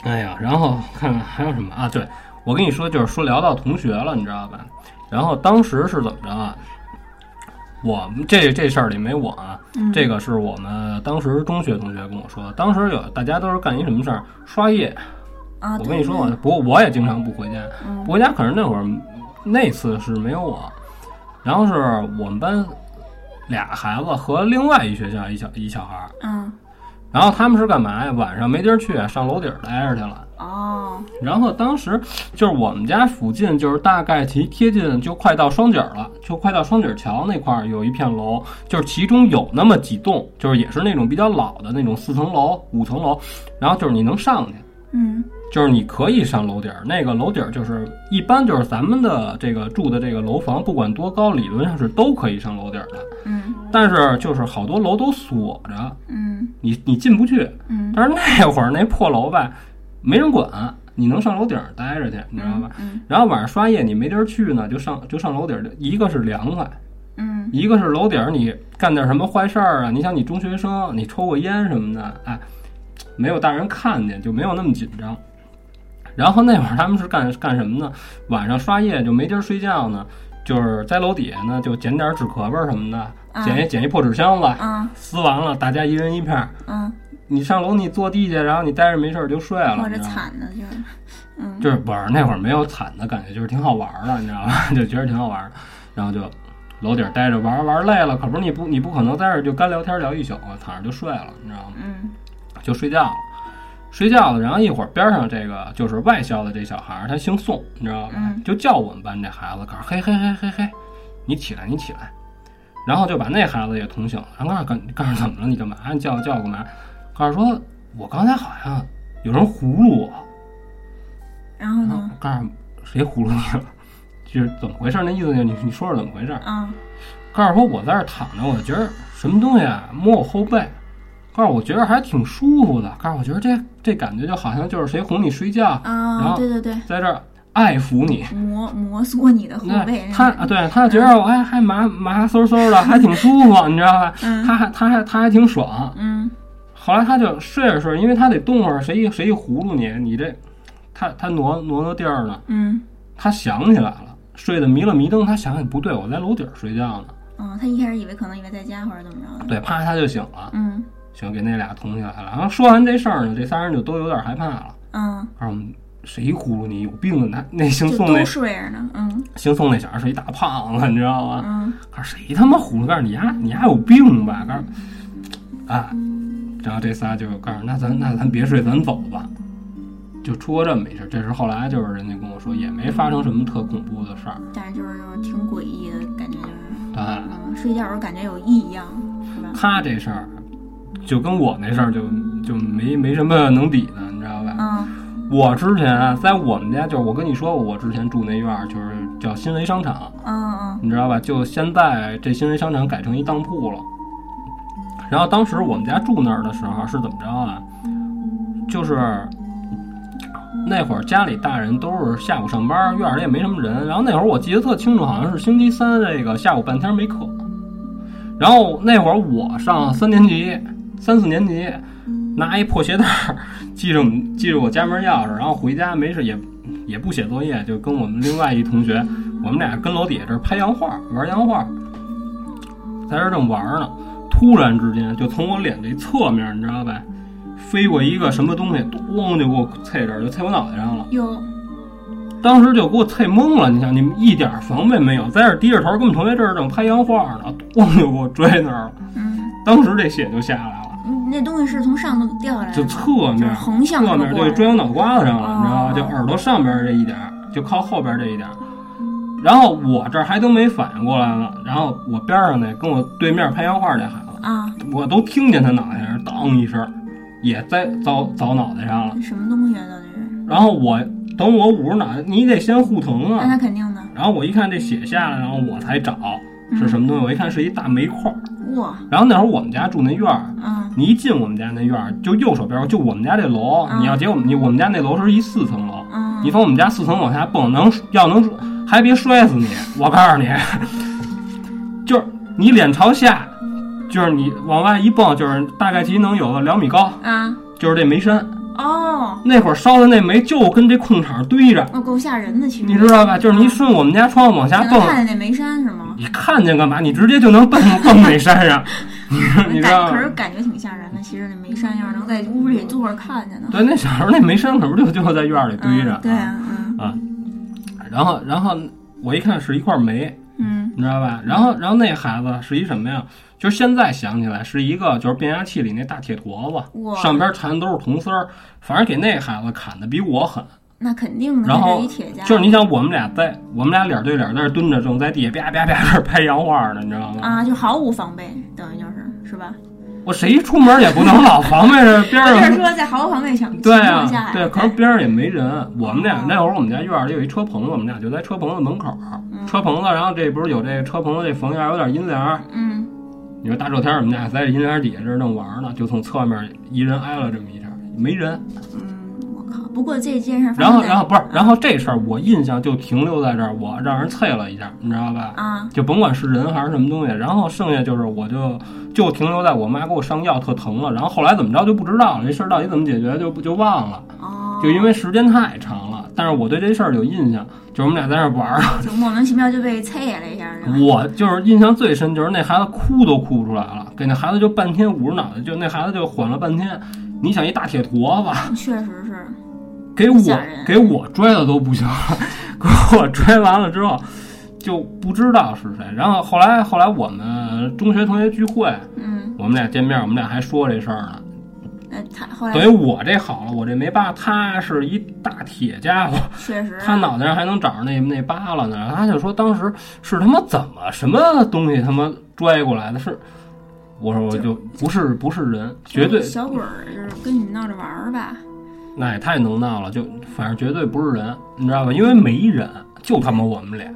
哎呀，然后看看还有什么啊？对，我跟你说，就是说聊到同学了，你知道吧？然后当时是怎么着啊？我们这这事儿里没我啊，嗯，这个是我们当时中学同学跟我说的。当时有大家都是干一什么事儿？刷夜。啊，我跟你说，我不过我也经常不回家，嗯不回家。可是那会儿那次是没有我，然后是我们班俩孩子和另外一学校一小一小孩儿，嗯然后他们是干嘛呀？晚上没地儿去，上楼顶儿待着去了。哦，然后当时就是我们家附近，就是大概其贴近就快到双井儿了，就快到双井桥那块儿有一片楼，就是其中有那么几栋，就是也是那种比较老的那种四层楼、五层楼，然后就是你能上去，嗯就是你可以上楼顶儿，那个楼顶儿就是一般就是咱们的这个住的这个楼房，不管多高，理论上是都可以上楼顶儿的，嗯但是就是好多楼都锁着，嗯你你进不去。嗯，但是那会儿那破楼吧，没人管，你能上楼顶儿待着去，你知道吧？嗯然后晚上刷夜你没地儿去呢，就上就上楼顶儿，一个是凉快，嗯一个是楼顶儿你干点什么坏事儿啊？你想你中学生，你抽个烟什么的，哎，没有大人看见，就没有那么紧张。然后那会儿他们是干干什么呢？晚上刷夜就没地儿睡觉呢，就是在楼底下呢就捡点纸壳儿什么的，啊捡一捡一破纸箱子，啊撕完了大家一人一片儿。嗯，你上楼你坐地下，然后你待着没事儿就睡了，或者？惨的就是，嗯就是不是那会儿没有惨的感觉，就是挺好玩儿的，你知道吧？[LAUGHS] 就觉得挺好玩儿的，然后就楼顶儿待着玩儿玩儿累了，可不是你不你不可能在这儿就干聊天聊一宿啊，躺着就睡了，你知道吗？嗯就睡觉了，睡觉了，然后一会儿边上这个就是外校的这小孩儿，他姓宋，你知道吧？嗯就叫我们班这孩子，告诉嘿嘿嘿嘿嘿，你起来你起来，然后就把那孩子也捅醒了，然后告诉告诉怎么了？你干嘛？你叫我叫我干嘛？告诉说我刚才好像有人葫芦我。然后呢？告诉谁葫芦你了？就是怎么回事？那意思就是你你说说怎么回事？啊告诉说我在这儿躺着，我觉得什么东西啊摸我后背，告诉我觉得还挺舒服的，但是我觉得这这感觉就好像就是谁哄你睡觉，然啊，后对对对，在这儿爱抚你。摩摩挲你的后背，他啊，对他觉得我还还麻麻嗖嗖的，还挺舒服，你知道吧？[LAUGHS] 嗯他还他还他还挺爽。嗯后来他就睡着睡着，因为他得动会儿，谁一谁一葫芦你，你这他他挪挪挪地儿呢，嗯他想起来了，睡得迷了迷瞪，他想起不对，我在楼顶儿睡觉呢。嗯，他一开始以为可能以为在家或者怎么着的，对，啪他就醒了，嗯行，给那俩捅起来了。然后说完这事儿呢，这仨人就都有点害怕了。嗯，告诉我们谁呼噜你有病啊？那那姓宋那都睡着呢，嗯姓宋那小孩是一大胖子，你知道吗？嗯告诉谁他妈呼噜？告诉你丫你丫有病吧？告诉啊，然后这仨就告诉那咱那咱别睡，咱走吧。就出过这么一事，这是后来就是人家跟我说，也没发生什么特恐怖的事儿。但是就是就是挺诡异的感觉，就是对，嗯，睡觉的时候感觉有异样，是吧？他这事儿就跟我那事儿就就没没什么能比的，你知道吧？嗯我之前啊在我们家，就是我跟你说过，我之前住那院儿就是叫新维商场，嗯嗯你知道吧？就现在这新维商场改成一当铺了。然后当时我们家住那儿的时候是怎么着啊？就是那会儿家里大人都是下午上班，院儿里也没什么人。然后那会儿我记得特清楚，好像是星期三这个下午半天没课。然后那会儿我上三年级、三四年级，拿一破鞋带儿系着我们系着我家门钥匙，然后回家没事也也不写作业，就跟我们另外一同学，我们俩跟楼底下这拍洋画，玩洋画，在这儿正玩呢，突然之间就从我脸这侧面，你知道呗，飞过一个什么东西，咣就给我啐这儿，就啐我脑袋上了。有当时就给我啐懵了，你想，你们一点防备没有，在这儿低着头跟我们同学这儿正拍洋画呢，咣就给我拽那儿了。嗯，当时这血就下来那东西是从上头掉下来的，就侧就是面横向侧面这么过来就追我脑瓜子上了，哦你知道吗？就耳朵上边这一点儿，就靠后边这一点儿。然后我这儿还都没反应过来呢，然后我边上那跟我对面拍洋画那孩子，啊，我都听见他脑袋上当一声，也在遭遭脑袋上了。这什么东西啊？到底是？然后我等我捂着脑袋，你得先护疼啊那啊。他肯定的，然后我一看这血下来，然后我才找是什么东西。我一看是一大煤块儿。哇，然后那会儿我们家住那院儿，嗯你一进我们家那院儿，就右手边，就我们家这楼，嗯你要结我们你我们家那楼是一四层楼，嗯，你从我们家四层往下蹦，能要能还别摔死你！我告诉你，[LAUGHS] 就是你脸朝下，就是你往外一蹦，就是大概其能有个两米高，啊，就是这煤山。哦，那会儿烧的那煤就跟这空场堆着，哦，够吓人的，其实你知道吧？就是你顺我们家窗户往下蹦，看见那煤山是吗？你看见干嘛？你直接就能蹦蹦 [LAUGHS] 煤山上，你 [LAUGHS] 你知感道吗可？是感觉挺吓人的。其实那煤山要是能在屋里坐着看见呢，对，那小时候那煤山可不就就在院里堆着嗯，对啊，嗯啊然后然后我一看是一块煤，嗯你知道吧？然后然后那孩子是一什么呀？就是现在想起来是一个就是变压器里那大铁坨子，上边缠的都是铜丝儿，反正给那孩子砍的比我狠。那肯定的，然后就是你想，我们俩在我们俩脸对脸在这蹲着，正在地下啪啪啪这拍洋画呢，你知道吗？啊，就毫无防备，等于就是是吧？我谁出门也不能老 [LAUGHS] 防备着边我就是上。说在毫无防备情情对啊，，对，可是边上也没人。我们俩那会儿，我们家院儿里有一车棚子，我们俩就在车棚子门口儿。嗯车棚子，然后这不是有这个车棚子这房檐儿有点阴凉儿，嗯你说大热天儿我们俩在这阴凉底下这儿正玩呢，就从侧面一人挨了这么一下，没人。不过这件事儿然后，然后不是，然后这事儿我印象就停留在这儿，我让人啐了一下，你知道吧？啊，就甭管是人还是什么东西，然后剩下就是我就就停留在我妈给我上药特疼了，然后后来怎么着就不知道了，这事儿到底怎么解决就就忘了，哦，就因为时间太长了。但是我对这事儿有印象，就是我们俩在那儿玩儿，就莫名其妙就被啐了一下，[LAUGHS] 我就是印象最深，就是那孩子哭都哭不出来了，给那孩子就半天捂着脑袋，就那孩子就缓了半天。你想一大铁坨子，确实是，给我给我拽的都不行了，[LAUGHS] 给我拽完了之后就不知道是谁。然后后来后来我们中学同学聚会，嗯，我们俩见面，我们俩还说这事儿呢。那他后来等于我这好了，我这没疤，他是一大铁家伙，确实，他脑袋上还能长着那那疤了呢。他就说当时是他妈怎么什么东西他妈拽过来的？是，我说我就不是不是人，绝对小鬼儿就是跟你们闹着玩儿吧？那也太能闹了，就反正绝对不是人，你知道吧？因为没人，就他妈我们俩。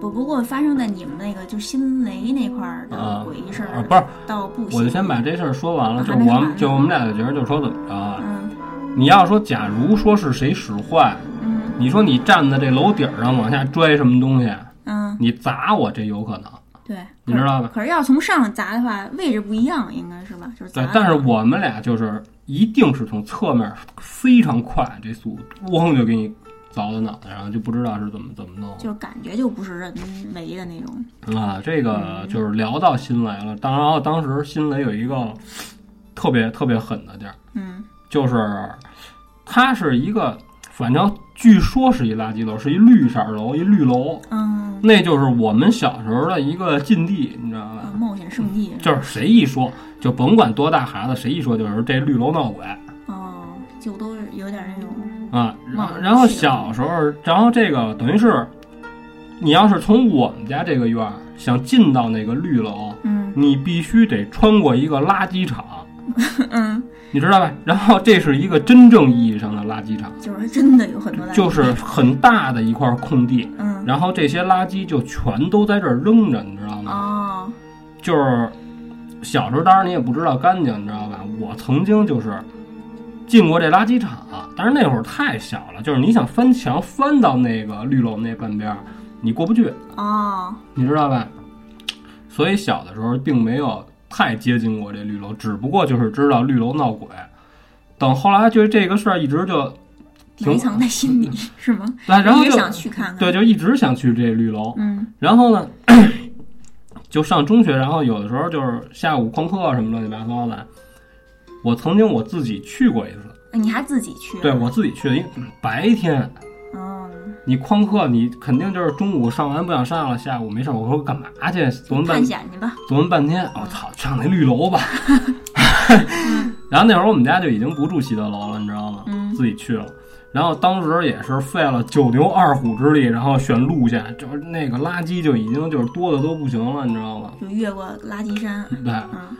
不不过发生在你们那个就新雷那块儿的啊诡异事儿、啊，不是，倒不行我就先把这事儿说完了。就我们就我们俩就觉得，就说怎么着啊？嗯你要说，假如说是谁使坏，嗯你说你站在这楼顶上往下拽什么东西，嗯，你砸我，这有可能。对，你知道吧可是要从上砸的话，位置不一样，应该是吧？就是，对但是我们俩就是一定是从侧面非常快，这速度咣就给你凿到脑袋上，就不知道是怎么怎么弄。就感觉就不是人为的那种。啊，这个就是聊到新雷了。当然，当时新雷有一个特别特别狠的地儿，嗯就是它是一个，反正据说是一垃圾楼，是一绿色楼，一绿楼，嗯，那就是我们小时候的一个禁地，你知道吧？啊冒险圣地就是谁一说，就甭管多大孩子，谁一说就是这绿楼闹鬼哦，就都有点那种啊。然后然后小时候，然后这个等于是，你要是从我们家这个院儿想进到那个绿楼，嗯你必须得穿过一个垃圾场，[LAUGHS] 嗯，你知道吧？然后这是一个真正意义上的垃圾场，就是真的有很多垃圾就是很大的一块空地，嗯然后这些垃圾就全都在这儿扔着，你知道吗？哦就是小时候，当然你也不知道干净，你知道吧？我曾经就是进过这垃圾场，但是那会儿太小了，就是你想翻墙翻到那个绿楼那半边，你过不去，哦你知道吧？所以小的时候并没有太接近过这绿楼，只不过就是知道绿楼闹鬼。等后来就这个事儿一直就挺埋藏在心里是吗？对，然后就想去看看。对，就一直想去这绿楼。嗯然后呢，[COUGHS] 就上中学，然后有的时候就是下午旷课什么乱七八糟的。我曾经我自己去过一次，你还自己去？对我自己去的，因为白天哦，你旷课，你肯定就是中午上完不想上了，下午没事儿，我说干嘛去？琢磨半探险去吧。琢磨半天，我、操，上那绿楼吧。[LAUGHS] 然后那会儿我们家就已经不住西德楼了，你知道吗？嗯自己去了。然后当时也是费了九牛二虎之力，然后选路线，就是那个垃圾就已经就是多的都不行了，你知道吗？就越过垃圾山。对，嗯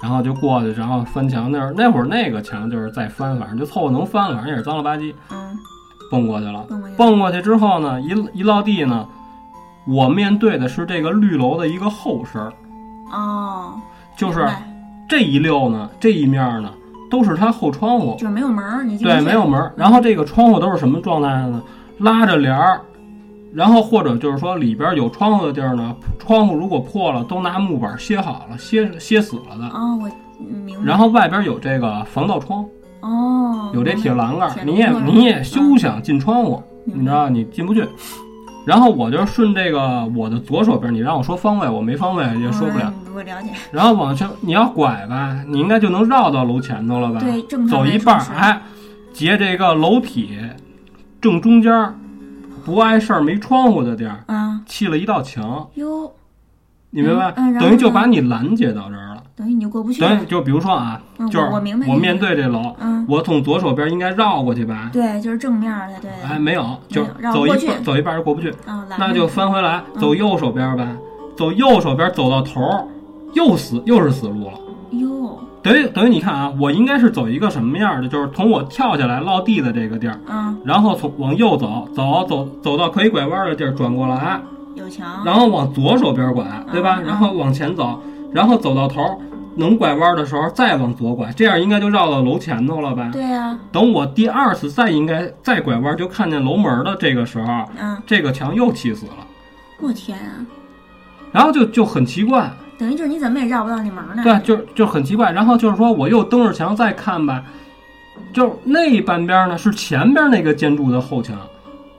然后就过去，然后翻墙那儿那会儿那个墙就是再翻，反正就凑合能翻了，反正也是脏了吧唧，嗯，蹦过去了。蹦过去。之后呢，一一落地呢，我面对的是这个绿楼的一个后身儿，哦，就是这一溜呢，这一面呢都是它后窗户，就是没有门儿，你对，没有门儿。然后这个窗户都是什么状态呢？拉着帘儿，然后或者就是说里边有窗户的地儿呢，窗户如果破了，都拿木板歇好了，歇歇死了的。哦，我明白。然后外边有这个防盗窗，哦，有这铁栏杆铁，你也你也休想进窗户，你知道你进不去。然后我就顺这个我的左手边，你让我说方位，我没方位也说不了。嗯我了解。然后往前你要拐吧，你应该就能绕到楼前头了吧？对，正走一半儿哎，截这个楼体正中间儿，不碍事儿没窗户的地儿，啊，砌了一道墙，哟，你明白？等于就把你拦截到这儿了。等于你就过不去。等于就比如说啊，嗯就是我我明白我面对这楼，嗯，我从左手边应该绕过去吧？对，就是正面儿的，对。哎，没有，就绕走不过去一半走一半就过不去，那就翻回来，嗯走右手边吧，走右手边走到头儿，又死又是死路了。哟，等于等于你看啊，我应该是走一个什么样的？就是从我跳下来落地的这个地儿，嗯，然后从往右走，走走走到可以拐弯的地儿，转过来，有墙。然后往左手边拐，对吧？嗯然后往前走，然后走到头儿，能拐弯的时候再往左拐，这样应该就绕到楼前头了吧？对呀，等我第二次再应该再拐弯，就看见楼门的这个时候，嗯，这个墙又砌死了，我天啊，然后就就很奇怪，等于就是你怎么也绕不到那门儿呢。对，就就很奇怪。然后就是说，我又蹬着墙再看吧，就那半边呢是前边那个建筑的后墙，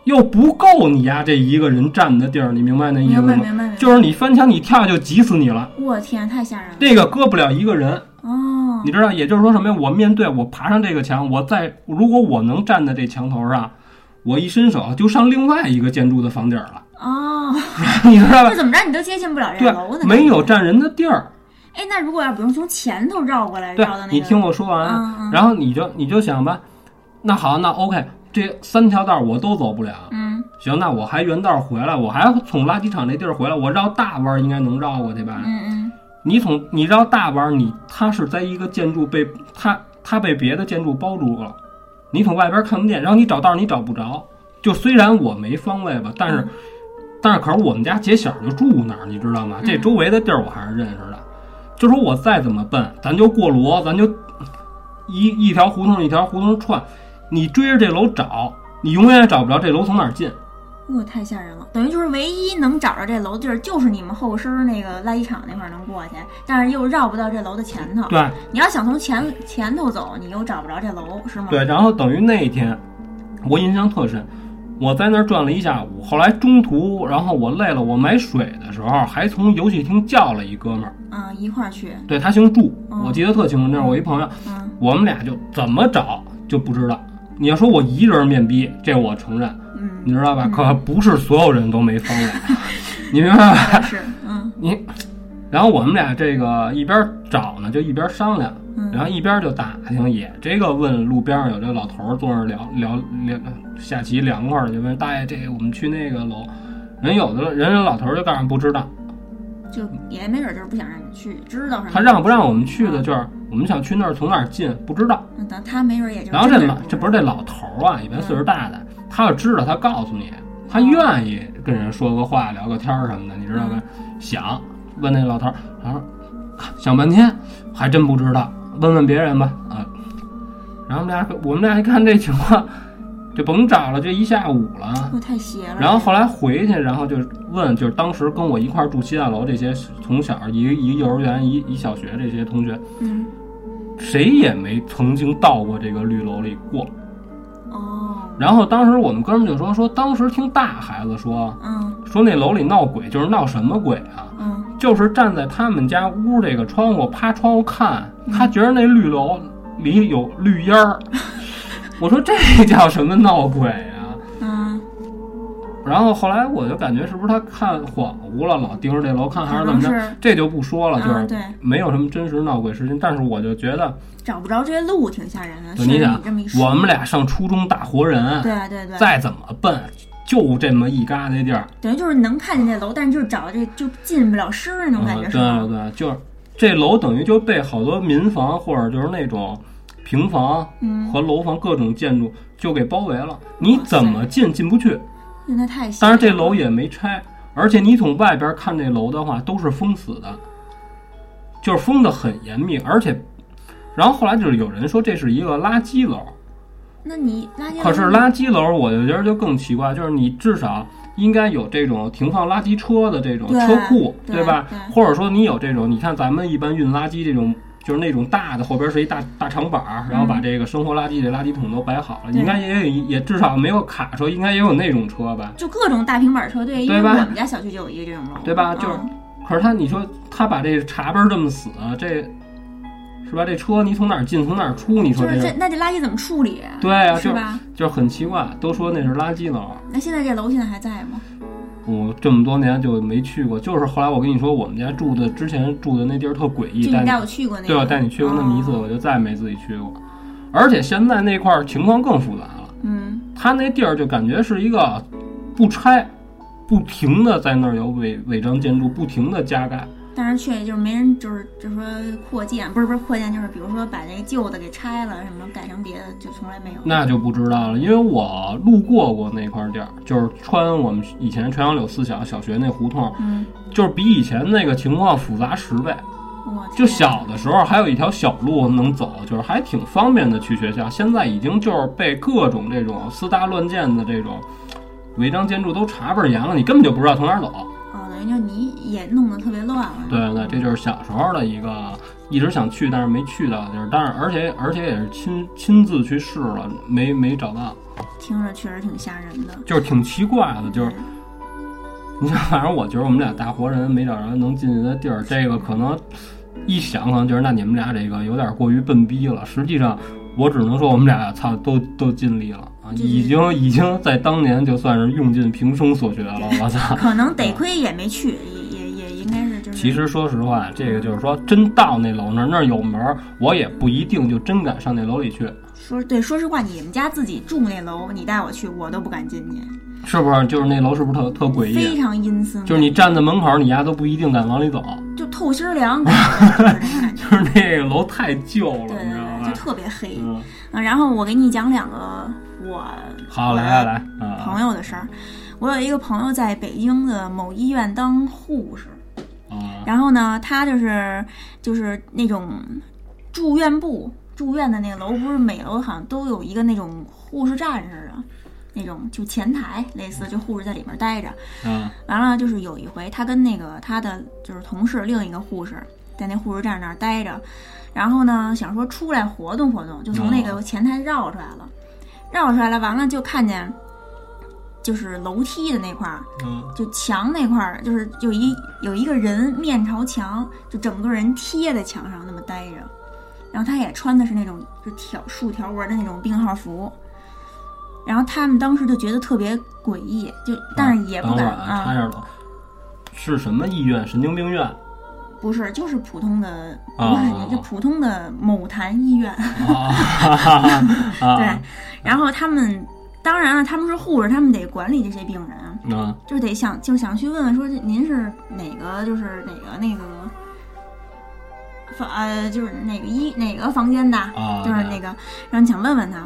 又不够你呀这一个人站的地儿，你明白那意思明白吗？明白明白。就是你翻墙，你跳下就挤死你了，我天，太吓人了。这个搁不了一个人，哦你，知道？也就是说什么呀？我面对我爬上这个墙，我在如果我能站在这墙头上，我一伸手就上另外一个建筑的房顶了，哦，[LAUGHS] 你知道吧那？怎么着你都接近不了这楼呢？对，没有站人的地儿。哎，那如果要不用从前头绕过来对绕到那个，你听我说完，嗯嗯然后你就你就想吧，那好，那 OK，这三条道我都走不了，嗯行，那我还原道回来，我还从垃圾场那地儿回来，我绕大弯儿应该能绕过去吧？嗯嗯你从你绕大弯儿，你它是在一个建筑被它它被别的建筑包住了，你从外边看不见，然后你找道儿你找不着。就虽然我没方位吧，但是嗯但是可是我们家姐小就住那儿，你知道吗？这嗯周围的地儿我还是认识的。就说我再怎么笨，咱就过罗，咱就一一条胡同一条胡同串，你追着这楼找，你永远也找不着这楼从哪儿进。我太吓人了，等于就是唯一能找着这楼的地儿，就是你们后身那个垃圾场那块儿能过去，但是又绕不到这楼的前头。对你要想从前前头走，你又找不着这楼，是吗？对，然后等于那一天我印象特深，我在那儿转了一下午，后来中途，然后我累了，我买水的时候，还从游戏厅叫了一哥们儿，啊，一块儿去。对他姓祝，嗯我记得特清楚，那是我一朋友，嗯我们俩就怎么找就不知道。你要说我一人面壁，这我承认，你嗯，知道吧？嗯。可不是所有人都没方法，[LAUGHS] 你明白吧？是，嗯。你，然后我们俩这个一边找呢，就一边商量，嗯，然后一边就打听，也这个问路边上有这老头儿坐那儿聊聊聊下棋凉快儿，就问大爷这个我们去那个楼，人有的人家老头儿就告诉不知道，就也没准就是不想让你去，知道什么？他让不让我们去的就是我们想去那儿从哪儿进不知道。那，他没准也就然后这老这不是这老头儿啊，一般岁数大的，他要知道他告诉你，他愿意跟人说个话聊个天儿什么的，你知道吧？想问那老头儿，他说想半天还真不知道，问问别人吧啊。然后我们俩我们俩一看这情况，就甭找了，就一下午了。我太邪了。然后后来回去，然后就问，就是当时跟我一块儿住西大楼这些从小一一个幼儿园一一小学这些同学，嗯，谁也没曾经到过这个绿楼里过。哦，然后当时我们哥们儿就说说，当时听大孩子说嗯说那楼里闹鬼，就是闹什么鬼啊？嗯，就是站在他们家屋这个窗户，趴窗户看，嗯他觉得那绿楼里有绿烟儿。[LAUGHS] 我说这 [LAUGHS] 叫什么闹鬼啊？嗯，然后后来我就感觉是不是他看恍惚了，老盯着这楼看，还是怎么着？这就不说了，就是没有什么真实闹鬼事情。但是我就觉得，找不着这路挺吓人的。你想我们俩上初中大活人，对对对，再怎么笨，就这么一疙瘩地儿，等于就是能看见这楼，但是就是找这就进不了身儿那种感觉，嗯，是吗？对对，就是这楼等于就被好多民房或者就是那种平房嗯，和楼房各种建筑就给包围了，你怎么进进不去？那太但是这楼也没拆，而且你从外边看这楼的话都是封死的，就是封的很严密，而且。然后后来就是有人说这是一个垃圾楼，那你垃圾可是垃圾楼我就觉得就更奇怪，就是你至少应该有这种停放垃圾车的这种车库，对吧？或者说你有这种，你看咱们一般运垃圾这种，就是那种大的后边是一大大长板儿，然后把这个生活垃圾这垃圾桶都摆好了，嗯应该也有也至少没有卡车，应该也有那种车吧？就各种大平板车队，因为对吧我们家小区就有一个这种楼，对吧就是嗯可是他你说他把这茶杯儿这么死，这是吧？这车你从哪儿进从哪儿出？你说这那这垃圾怎么处理？对啊，是吧？就是很奇怪，都说那是垃圾楼。那现在这楼现在还在吗？我这么多年就没去过，就是后来我跟你说，我们家住的之前住的那地儿特诡异，带你带我去过那个，对我带你去过那么一次，哦我就再也没自己去过。而且现在那块儿情况更复杂了，嗯，他那地儿就感觉是一个不拆，不停的在那儿有违违章建筑，不停的加盖。但是却就是没人就是就是说扩建，不是不是扩建，就是比如说把那旧的给拆了，什么改成别的，就从来没有。那就不知道了，因为我路过过那块地儿，就是穿我们以前朝阳柳四小小学那胡同，嗯，就是比以前那个情况复杂十倍。我就小的时候还有一条小路能走，就是还挺方便的去学校。现在已经就是被各种这种私搭乱建的这种违章建筑都查倍儿严了，你根本就不知道从哪儿走。就你也弄得特别乱了。对对，这就是小时候的一个一直想去但是没去到的地儿，但是而且而且也是亲亲自去试了，没没找到，听着确实挺吓人的。就是挺奇怪的，就是嗯 [LAUGHS] 你想，反正我觉得我们俩大活人没找着能进去的地儿，这个可能一想可能觉得那你们俩这个有点过于笨逼了。实际上，我只能说我们俩操都都尽力了啊，已经已经在当年就算是用尽平生所学了。我操！[LAUGHS] 可能得亏也没去，也也也应该是就是。其实说实话，这个就是说，真到那楼那儿那儿有门儿，我也不一定就真敢上那楼里去，说对，说实话，你们家自己住那楼，你带我去，我都不敢进去，是不是？就是那楼是不是特特诡异非？常阴森。就是你站在门口，你丫都不一定敢往里走，就透心儿凉 [LAUGHS] [LAUGHS] 就是那个楼太旧了，你知道对，就？特别黑。嗯，啊，然后我给你讲两个我好，来来来，啊，朋友的事儿。我有一个朋友在北京的某医院当护士，啊然后呢，他就是就是那种住院部住院的那个楼，不是每楼好像都有一个那种护士站似的，那种就前台类似，就护士在里面待着。嗯完了，就是有一回，他跟那个他的就是同事另一个护士在那护士站那儿待着，然后呢想说出来活动活动，就从那个前台绕出来了，绕出来了，完了就看见就是楼梯的那块儿，嗯。就墙那块儿，就是有一有一个人面朝墙，就整个人贴在墙上那么待着，然后他也穿的是那种就条竖条纹的那种病号服，然后他们当时就觉得特别诡异，就但是也不敢啊，是什么医院？神经病院不是，就是普通的，啊不是就普通的某坛医院，[LAUGHS] 对，然后他们。当然了，他们是护士，他们得管理这些病人就是得想，就是想去问问说，您是哪个，就是哪个那个房呃，就是哪个医哪个房间的，啊，就是那个，然后想问问他，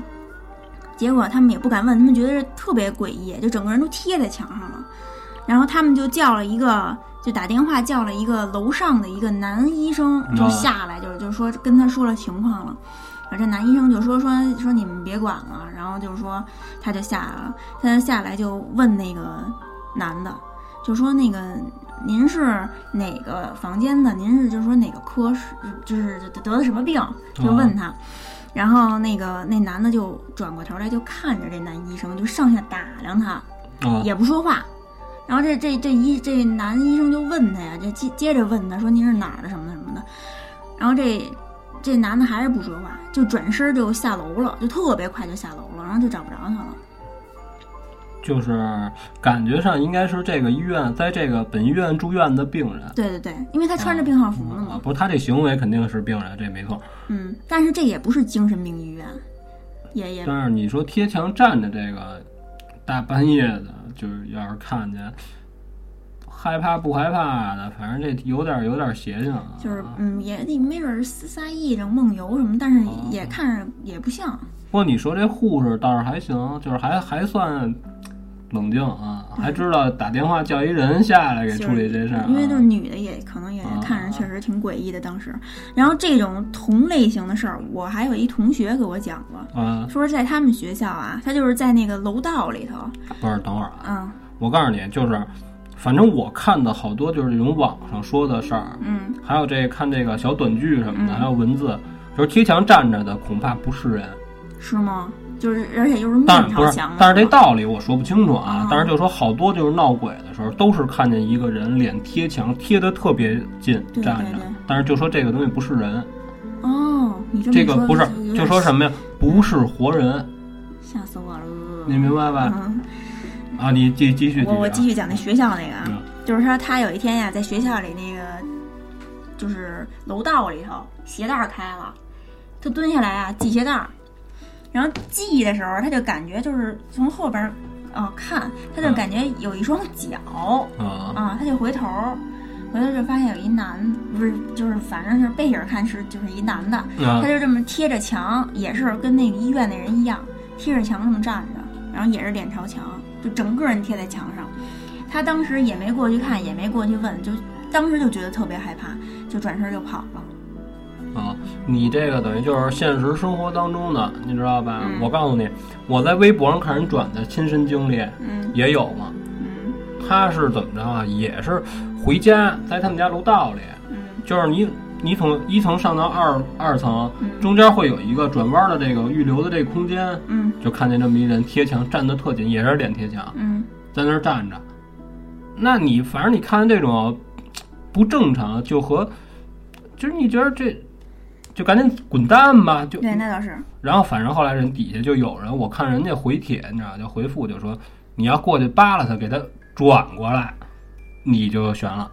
结果他们也不敢问，他们觉得特别诡异，就整个人都贴在墙上了，然后他们就叫了一个，就打电话叫了一个楼上的一个男医生，就啊下来，就是就是说跟他说了情况了。然后这男医生就说说说你们别管了，然后就是说他就下来了，他就下来就问那个男的，就说那个您是哪个房间的？您是就是说哪个科室，就是得的什么病？就问他。然后那个那男的就转过头来就看着这男医生，就上下打量他，啊也不说话。然后这这这医这男医生就问他呀，这接接着问他说您是哪儿的什么的什么的。然后这这男的还是不说话，就转身就下楼了，就特别快就下楼了，然后就找不着他了。就是感觉上应该是这个医院在这个本医院住院的病人。对对对，因为他穿着病号服呢啊，嘛。不，他这行为肯定是病人，这没错。嗯，但是这也不是精神病医院，也也但是你说贴墙站着这个，大半夜的，就是要是看见，害怕不害怕的，反正这有点有点邪性啊。就是嗯，也得没准儿撒撒癔症、梦游什么，但是也看着也不像。不过你说这护士倒是还行，就是还还算冷静啊，还知道打电话叫一人下来给处理这事儿啊。因为就是女的也可能也啊看着确实挺诡异的当时。然后这种同类型的事儿，我还有一同学给我讲过，啊，说是在他们学校啊，他就是在那个楼道里头，不是，等会儿啊，嗯我告诉你，就是反正我看的好多就是这种网上说的事儿，嗯还有这看这个小短剧什么的，嗯还有文字，就是贴墙站着的恐怕不是人。是吗？就是而且又是但是不是面朝墙的，，但是这道理我说不清楚啊啊。但是就说好多就是闹鬼的时候，都是看见一个人脸贴墙，贴的特别近站着。但是就说这个东西不是人，哦，你这么说这个不是就说什么呀？不是活人，吓死我了，你明白吧？嗯啊，你继继续。我我继续讲那学校那个啊，嗯就是说他有一天呀，在学校里那个就是楼道里头鞋带儿开了，他蹲下来啊系鞋带儿，然后系的时候他就感觉就是从后边儿哦看，他就嗯感觉有一双脚啊啊，他就回头儿。回头就发现有一男，不是，就是反正是背影看是就是一男的，啊他就这么贴着墙，也是跟那个医院那人一样，贴着墙这么站着，然后也是脸朝墙，就整个人贴在墙上。他当时也没过去看，也没过去问，就当时就觉得特别害怕，就转身就跑了。啊！你这个等于就是现实生活当中的，你知道吧？嗯我告诉你，我在微博上看人转的亲身经历嗯也有嘛。嗯他是怎么着啊？也是回家，在他们家楼道里，嗯就是你你从一层上到二二层，嗯中间会有一个转弯的这个预留的这个空间，嗯就看见这么一人贴墙站得特紧，也是脸贴墙，嗯在那儿站着。那你反正你看这种不正常，就和就是你觉得这就赶紧滚蛋吧，就对，那倒是。然后反正后来人底下就有人，我看人家回帖，你知道就回复就说你要过去扒拉他，给他转过来，你就悬了。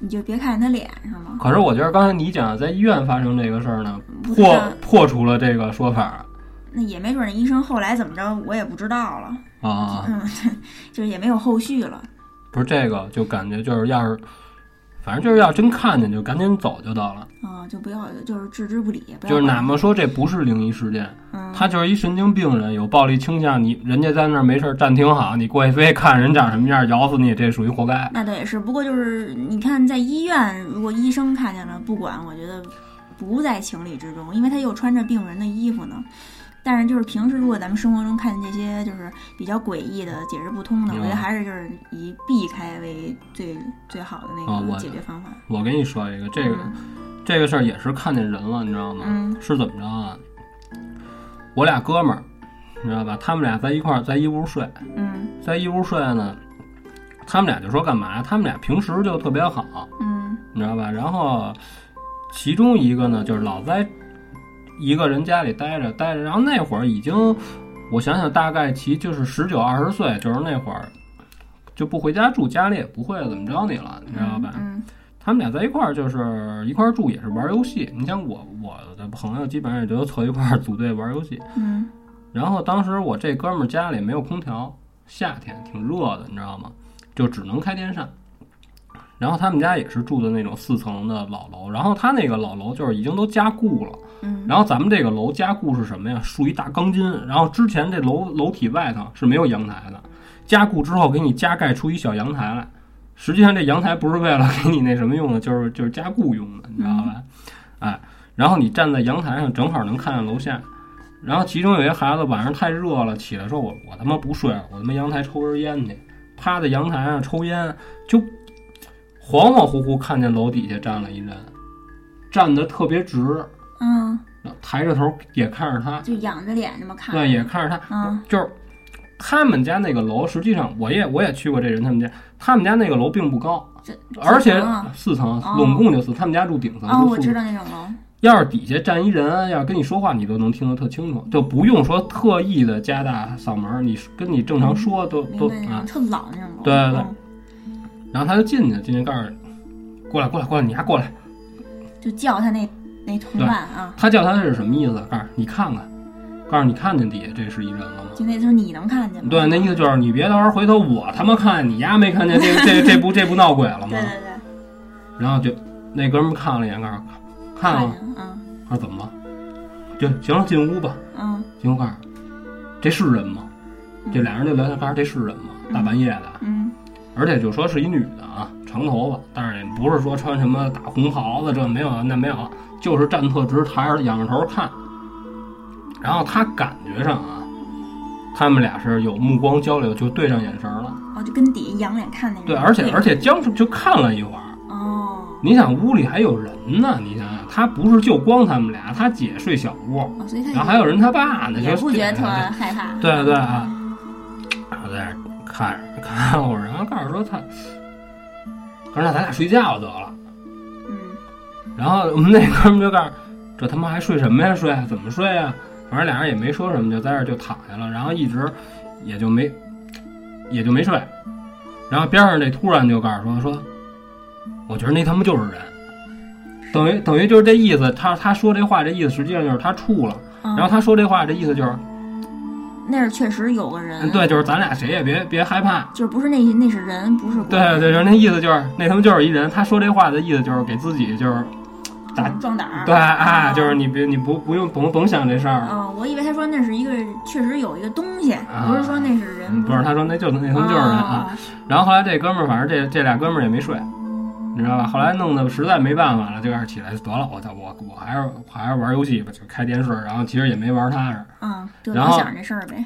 你就别看他脸是吗？可是我觉得刚才你讲在医院发生这个事儿呢，破破除了这个说法那也没准儿那医生后来怎么着，我也不知道了。啊，嗯，[LAUGHS] 就是也没有后续了。不是这个就感觉就是要是反正就是要真看见就赶紧走就得了。啊，就不要就是置之不理，不要就是哪管怕说这不是灵异事件，嗯，他就是一神经病人，有暴力倾向，你人家在那儿没事儿站挺好，你过去非看人长什么样，咬死你，这属于活该。那倒也是，不过就是你看，在医院，如果医生看见了不管，我觉得不在情理之中，因为他又穿着病人的衣服呢。但是就是平时，如果咱们生活中看见这些就是比较诡异的、解释不通的，我觉得嗯还是就是以避开为最最好的那个解决方法。我跟你说一个，这个、嗯这个事儿也是看见人了，你知道吗？嗯是怎么着啊？我俩哥们儿，你知道吧？他们俩在一块儿，在一屋睡，嗯在一屋睡呢。他们俩就说干嘛？他们俩平时就特别好，嗯你知道吧？然后其中一个呢，就是老在一个人家里待着待着，然后那会儿已经，我想想大概其就是十九二十岁，就是那会儿就不回家住，家里也不会怎么着你了，你知道吧？嗯他们俩在一块儿就是一块儿住，也是玩游戏。你像我我的朋友基本上也就凑一块儿组队玩游戏。嗯然后当时我这哥们儿家里没有空调，夏天挺热的，你知道吗？就只能开电扇。然后他们家也是住的那种四层的老楼，然后他那个老楼就是已经都加固了。嗯然后咱们这个楼加固是什么呀？竖一大钢筋，然后之前这楼楼体外头是没有阳台的，加固之后给你加盖出一小阳台来。实际上这阳台不是为了给你那什么用的，就是就是加固用的，你知道吧？哎，然后你站在阳台上，正好能看见楼下。然后其中有一孩子晚上太热了，起来说我我他妈不睡了，我他妈阳台抽根烟去，趴在阳台上抽烟，就恍恍惚惚看见楼底下站了一人，站得特别直，嗯，抬着头也看着他，就仰着脸这么看。对，也看着他，嗯就是他们家那个楼，实际上我也我也去过这人他们家，他们家那个楼并不高这，而且四层哦，拢共就四，他们家住顶层，哦，我知道那种楼。要是底下站一人，要跟你说话，你都能听得特清楚，就不用说特意的加大嗓门，你跟你正常说都都啊。特老那种楼。对对对嗯然后他就进去，进去告诉你过来过来过来，你还过来。就叫他那那同伴啊，他叫他是什么意思？告诉你看看，告诉你看见底下这是一人了吗？就那就是你能看见吗？对，那意思就是你别到时候回头我他妈看见你丫没看见这 [LAUGHS] 这这不这不闹鬼了吗对？对对，然后就那哥们儿看了一眼，告诉看了吗，见，嗯他说怎么了？就行了，进屋吧。嗯进屋告诉这是人吗？嗯这俩人就聊天，告诉这是人吗？大半夜的，嗯而且就说是一女的啊，长头发，但是也不是说穿什么大红袍子，这没有那没有，就是站特直，抬着仰着头看。然后他感觉上啊，他们俩是有目光交流，就对上眼神了。哦，就跟底下仰脸看那种。对，而且而且僵持就看了一会儿。哦你想屋里还有人呢，你想想，他不是就光他们俩，他姐睡小屋，哦，所以他然后还有人他爸呢，就也不觉得特对害怕。对对啊，然后在那看着看会儿，然后告诉说他，告诉那咱俩睡觉得了。嗯然后我们那哥们就告诉，这他妈还睡什么呀？睡怎么睡呀？反正俩人也没说什么，就在这就躺下了，然后一直也就没也就没睡。然后边上这突然就告诉说说，我觉得那他妈就是人，等于等于就是这意思。他他说这话这意思，实际上就是他处了。嗯，然后他说这话这意思就是，那是确实有个人。嗯，对，就是咱俩谁也别别害怕。就是不是那那是人，不是鬼对对，就是那意思就是那他妈就是一人。他说这话的意思就是给自己就是打壮壮胆儿。对哎，哦就是你别你不不用甭甭想这事儿。嗯，我以为他说那是一个确实有一个东西，不是说那是人。嗯不是，他说那就是那他妈就是人啊。[LAUGHS] 然后后来这哥们儿，反正这这俩哥们儿也没睡，你知道吧？后来弄得实在没办法了，就开始起来得了，我操，我我还是我还是玩游戏吧，就开电视，然后其实也没玩踏实。嗯，就然后老想这事儿呗。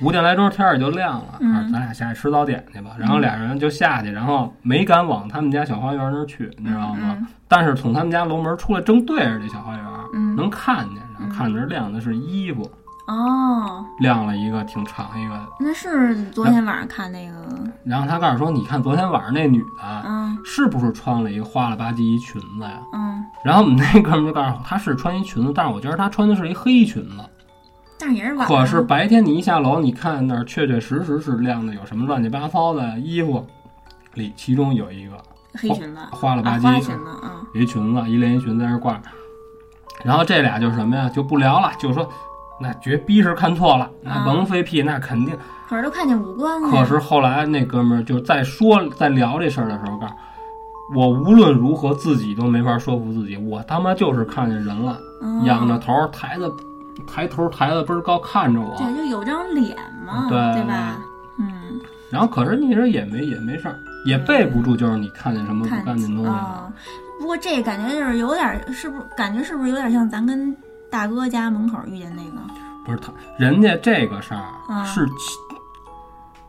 五点来钟天儿也就亮了，嗯咱俩下去吃早点去吧。然后俩人就下去，然后没敢往他们家小花园那儿去，你知道吗？嗯但是从他们家楼门出来，正对着这小花园，嗯能看见，然后看着晾的是衣服，哦，晾了一个挺长一个。那是昨天晚上看那个，然后他告诉说，你看昨天晚上那女的，嗯是不是穿了一个花了吧唧一裙子呀？嗯，然后我们那哥们儿就告诉我，她是穿一裙子，但是我觉得她穿的是一黑裙子。但是也是晚。可是白天你一下楼，你看那儿确确实实是晾的有什么乱七八糟的衣服，里其中有一个黑裙子，花了吧唧，一裙子，一连衣裙在那儿挂着。然后这俩就是什么呀？就不聊了，就说那绝逼是看错了，那啊甭飞屁，那肯定。可是都看见五官了。可是后来那哥们儿就在说在聊这事儿的时候，告诉我无论如何自己都没法说服自己，我他妈就是看见人了，嗯仰着头抬的抬头抬的倍儿高看着我，对，就有张脸嘛，对对吧？嗯，然后可是你说也没也没事儿，也备不住就是你看见什么不干净东西了。啊、不过这感觉就是有点儿，是不是感觉是不是有点像咱跟大哥家门口遇见那个？不是他，人家这个事儿啊是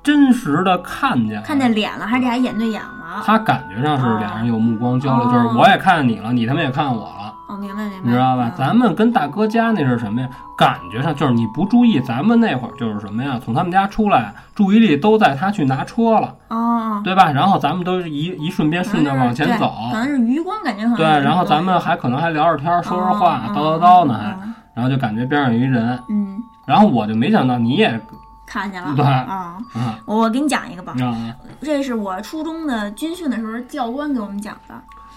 真实的看见了，看见脸了，还是俩眼对眼了？他感觉上是俩人有目光交流，哦就是我也看见你了，你他妈也看见我了，哦，明白明白，你知道吧？嗯咱们跟大哥家那是什么呀？感觉上就是你不注意，咱们那会儿就是什么呀？从他们家出来，注意力都在他去拿车了，哦哦，对吧？然后咱们都是一一瞬间顺着往前走，可能是余光感觉对，然后咱们还可能还聊着天儿，说说话，哦叨叨叨呢，还，嗯然后就感觉边上有一人，嗯，然后我就没想到你也看见了，对啊。啊我我给你讲一个吧，啊这是我初中的军训的时候教官给我们讲的，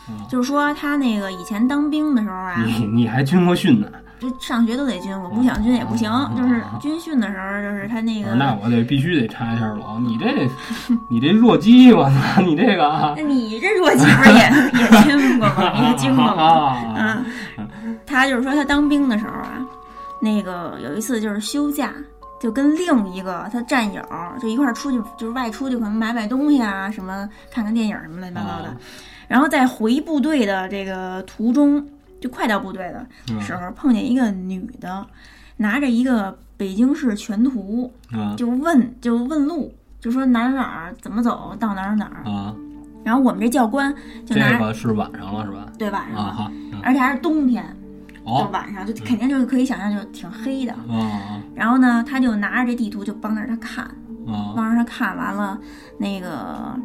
嗯就是说他那个以前当兵的时候啊，你你还军过训呢？就上学都得军，我不想军也不行哦，就是军训的时候，就是他那个。那我得必须得插一下楼，你这 [LAUGHS] 你这弱鸡，我操，你这个啊那你这弱鸡不是也 [LAUGHS] 也军过吗？[LAUGHS] 也军过吗？啊嗯，他就是说他当兵的时候啊，那个有一次就是休假，就跟另一个他战友就一块儿出去，就是外出去可能买买东西啊，什么看看电影什么乱七八糟的。啊然后在回部队的这个途中，就快到部队的嗯时候，碰见一个女的，拿着一个北京市全图，啊就问就问路，就说哪儿哪儿怎么走到哪儿哪儿。啊！然后我们这教官就这拿个是晚上了是吧？对晚上了，而且还是冬天，就哦晚上就肯定就可以想象就挺黑的。啊然后呢，他就拿着这地图就帮着他看，啊帮着他看完了，那个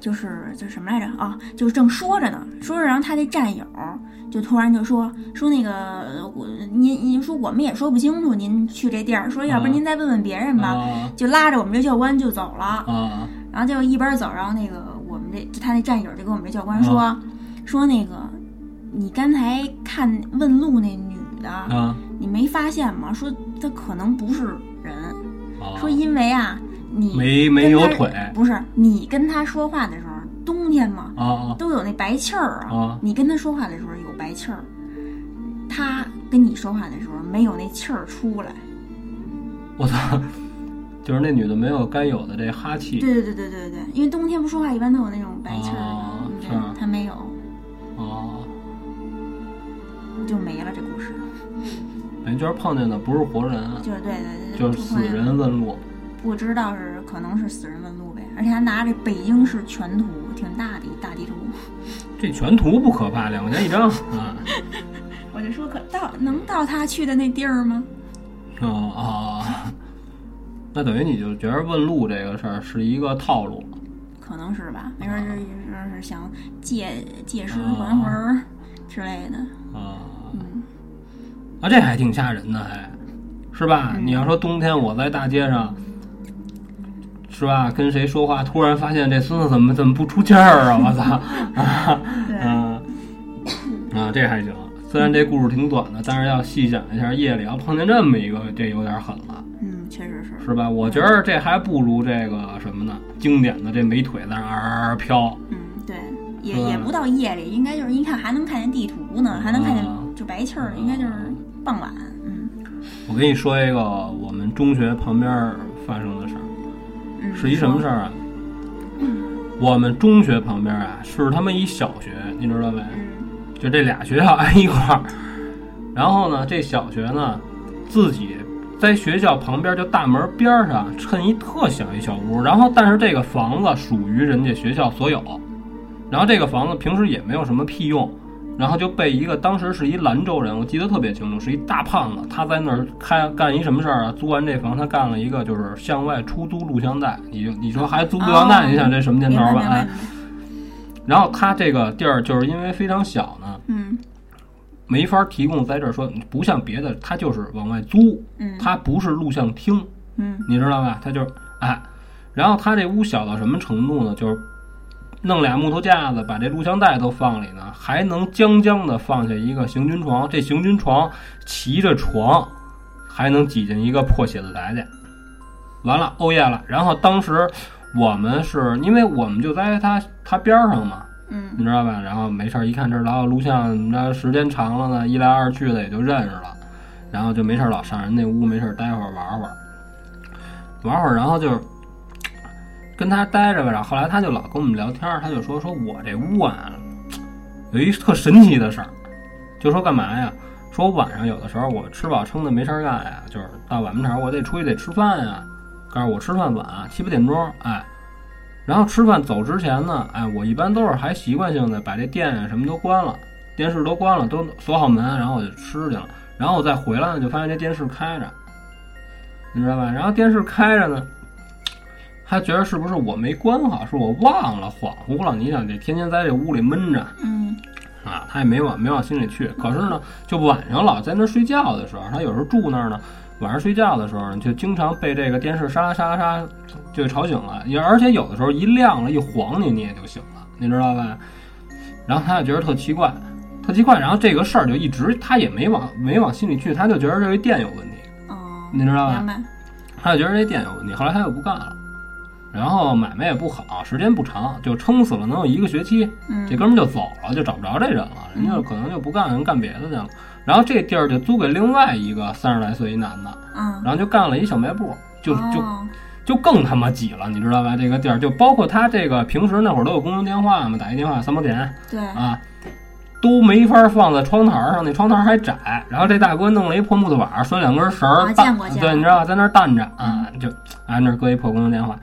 就是就是什么来着啊？就是正说着呢，说着，然后他那战友就突然就说说那个我您您说我们也说不清楚您去这地儿，说要不然您再问问别人吧，啊就拉着我们这教官就走了。啊然后就一边走，然后那个我们这就他那战友就跟我们这教官说、说那个你刚才看问路那女的，啊你没发现吗？说她可能不是人，啊！说因为啊你没没有腿不是你跟他说话的时候，冬天嘛啊啊都有那白气儿啊，啊你跟他说话的时候有白气儿，他跟你说话的时候没有那气儿出来。我操！就是那女的没有该有的这哈气对对对对对对，因为冬天不说话一般都有那种白气儿他没有，啊，就没了这故事。等于就是碰见的不是活人，就是对对对，就是死人问路不知道是可能是死人问路呗，而且还拿着北京市全图，挺大的一大地图。[LAUGHS] 这全图不可怕，两块钱一张啊 [LAUGHS] 我就说可到能到他去的那地儿吗？哦哦！那等于你就觉得问路这个事儿是一个套路可能是吧，没准儿是是是想借借尸哦还魂儿之类的。啊嗯，啊，这还挺吓人的，还是吧？嗯你要说冬天我在大街上，是吧？跟谁说话，突然发现这孙子怎么怎么不出气儿啊！我操啊对，啊啊！[LAUGHS] 这还行，虽然这故事挺短的，但是要细想一下，夜里要碰见这么一个，这有点狠了，嗯，确实是。是吧？我觉得这还不如这个什么呢？经典的这美腿在那儿飘，嗯，对，也也不到夜里，应该就是一看还能看见地图呢，还能看见啊就白气儿，应该就是傍晚。嗯我跟你说一个我们中学旁边发生的是一什么事儿？啊？我们中学旁边啊，是他们一小学，你知道没？嗯就这俩学校挨一块儿。然后呢，这小学呢，自己在学校旁边，就大门边儿上趁一特小一小屋。然后，但是这个房子属于人家学校所有。然后这个房子平时也没有什么屁用，然后就被一个当时是一兰州人，我记得特别清楚，是一大胖子，他在那儿开干一什么事儿啊？租完这房，他干了一个就是向外出租录像带。你就你说还租录像带，哦你想这什么年头吧？然后他这个地儿就是因为非常小呢，嗯没法提供在这儿说，不像别的，他就是往外租，嗯他不是录像厅，嗯你知道吧？他就是哎，然后他这屋小到什么程度呢？就是弄俩木头架子，把这录像带都放里呢，还能将将的放下一个行军床。这行军床骑着床，还能挤进一个破写字台去。完了，欧耶了。然后当时我们是因为我们就在他他边儿上嘛，嗯你知道吧？然后没事儿一看这老有录像，你知道时间长了呢，一来二去的也就认识了，然后就没事儿老上人那屋，没事儿待会儿玩会儿，玩会儿，然后就是跟他待着吧。然后后来他就老跟我们聊天，他就说说我这屋啊有一特神奇的事儿，就说干嘛呀？说我晚上有的时候我吃饱撑的没事儿干呀，就是到晚上我得出去得吃饭呀。告诉我吃饭晚，七八点钟，哎，然后吃饭走之前呢，哎，我一般都是还习惯性的把这店啊什么都关了，电视都关了，都锁好门，然后我就吃去了。然后我再回来呢，就发现这电视开着，你知道吧？然后电视开着呢，他觉得是不是我没关好，是我忘了，恍惚了。你想这天天在这屋里闷着嗯啊，他也没往没往心里去。可是呢，就晚上老在那睡觉的时候，他有时候住那儿呢。晚上睡觉的时候呢，就经常被这个电视沙拉沙拉沙就吵醒了，也而且有的时候一亮了，一晃你你也就醒了，你知道吧？然后他就觉得特奇怪，特奇怪，然后这个事儿就一直他也没往没往心里去，他就觉得这个电有问题，哦，你知道吧明？白。他就觉得这店有问题，后来他又不干了，然后买卖也不好，时间不长，就撑死了能有一个学期，嗯。这哥们儿就走了，就找不着这人了，人家可能就不干，人干别的去了。然后这地儿就租给另外一个三十来岁一男的，嗯，然后就干了一小卖部，就就哦。就更他妈挤了，你知道吧？这个地儿就包括他这个平时那会儿都有公用电话嘛，打一电话三毛钱。对，啊，都没法放在窗台上，那窗台还窄。然后这大哥弄了一破木头板儿，拴两根绳儿对，你知道吧？在那儿担着啊，就啊那儿搁一破公用电话，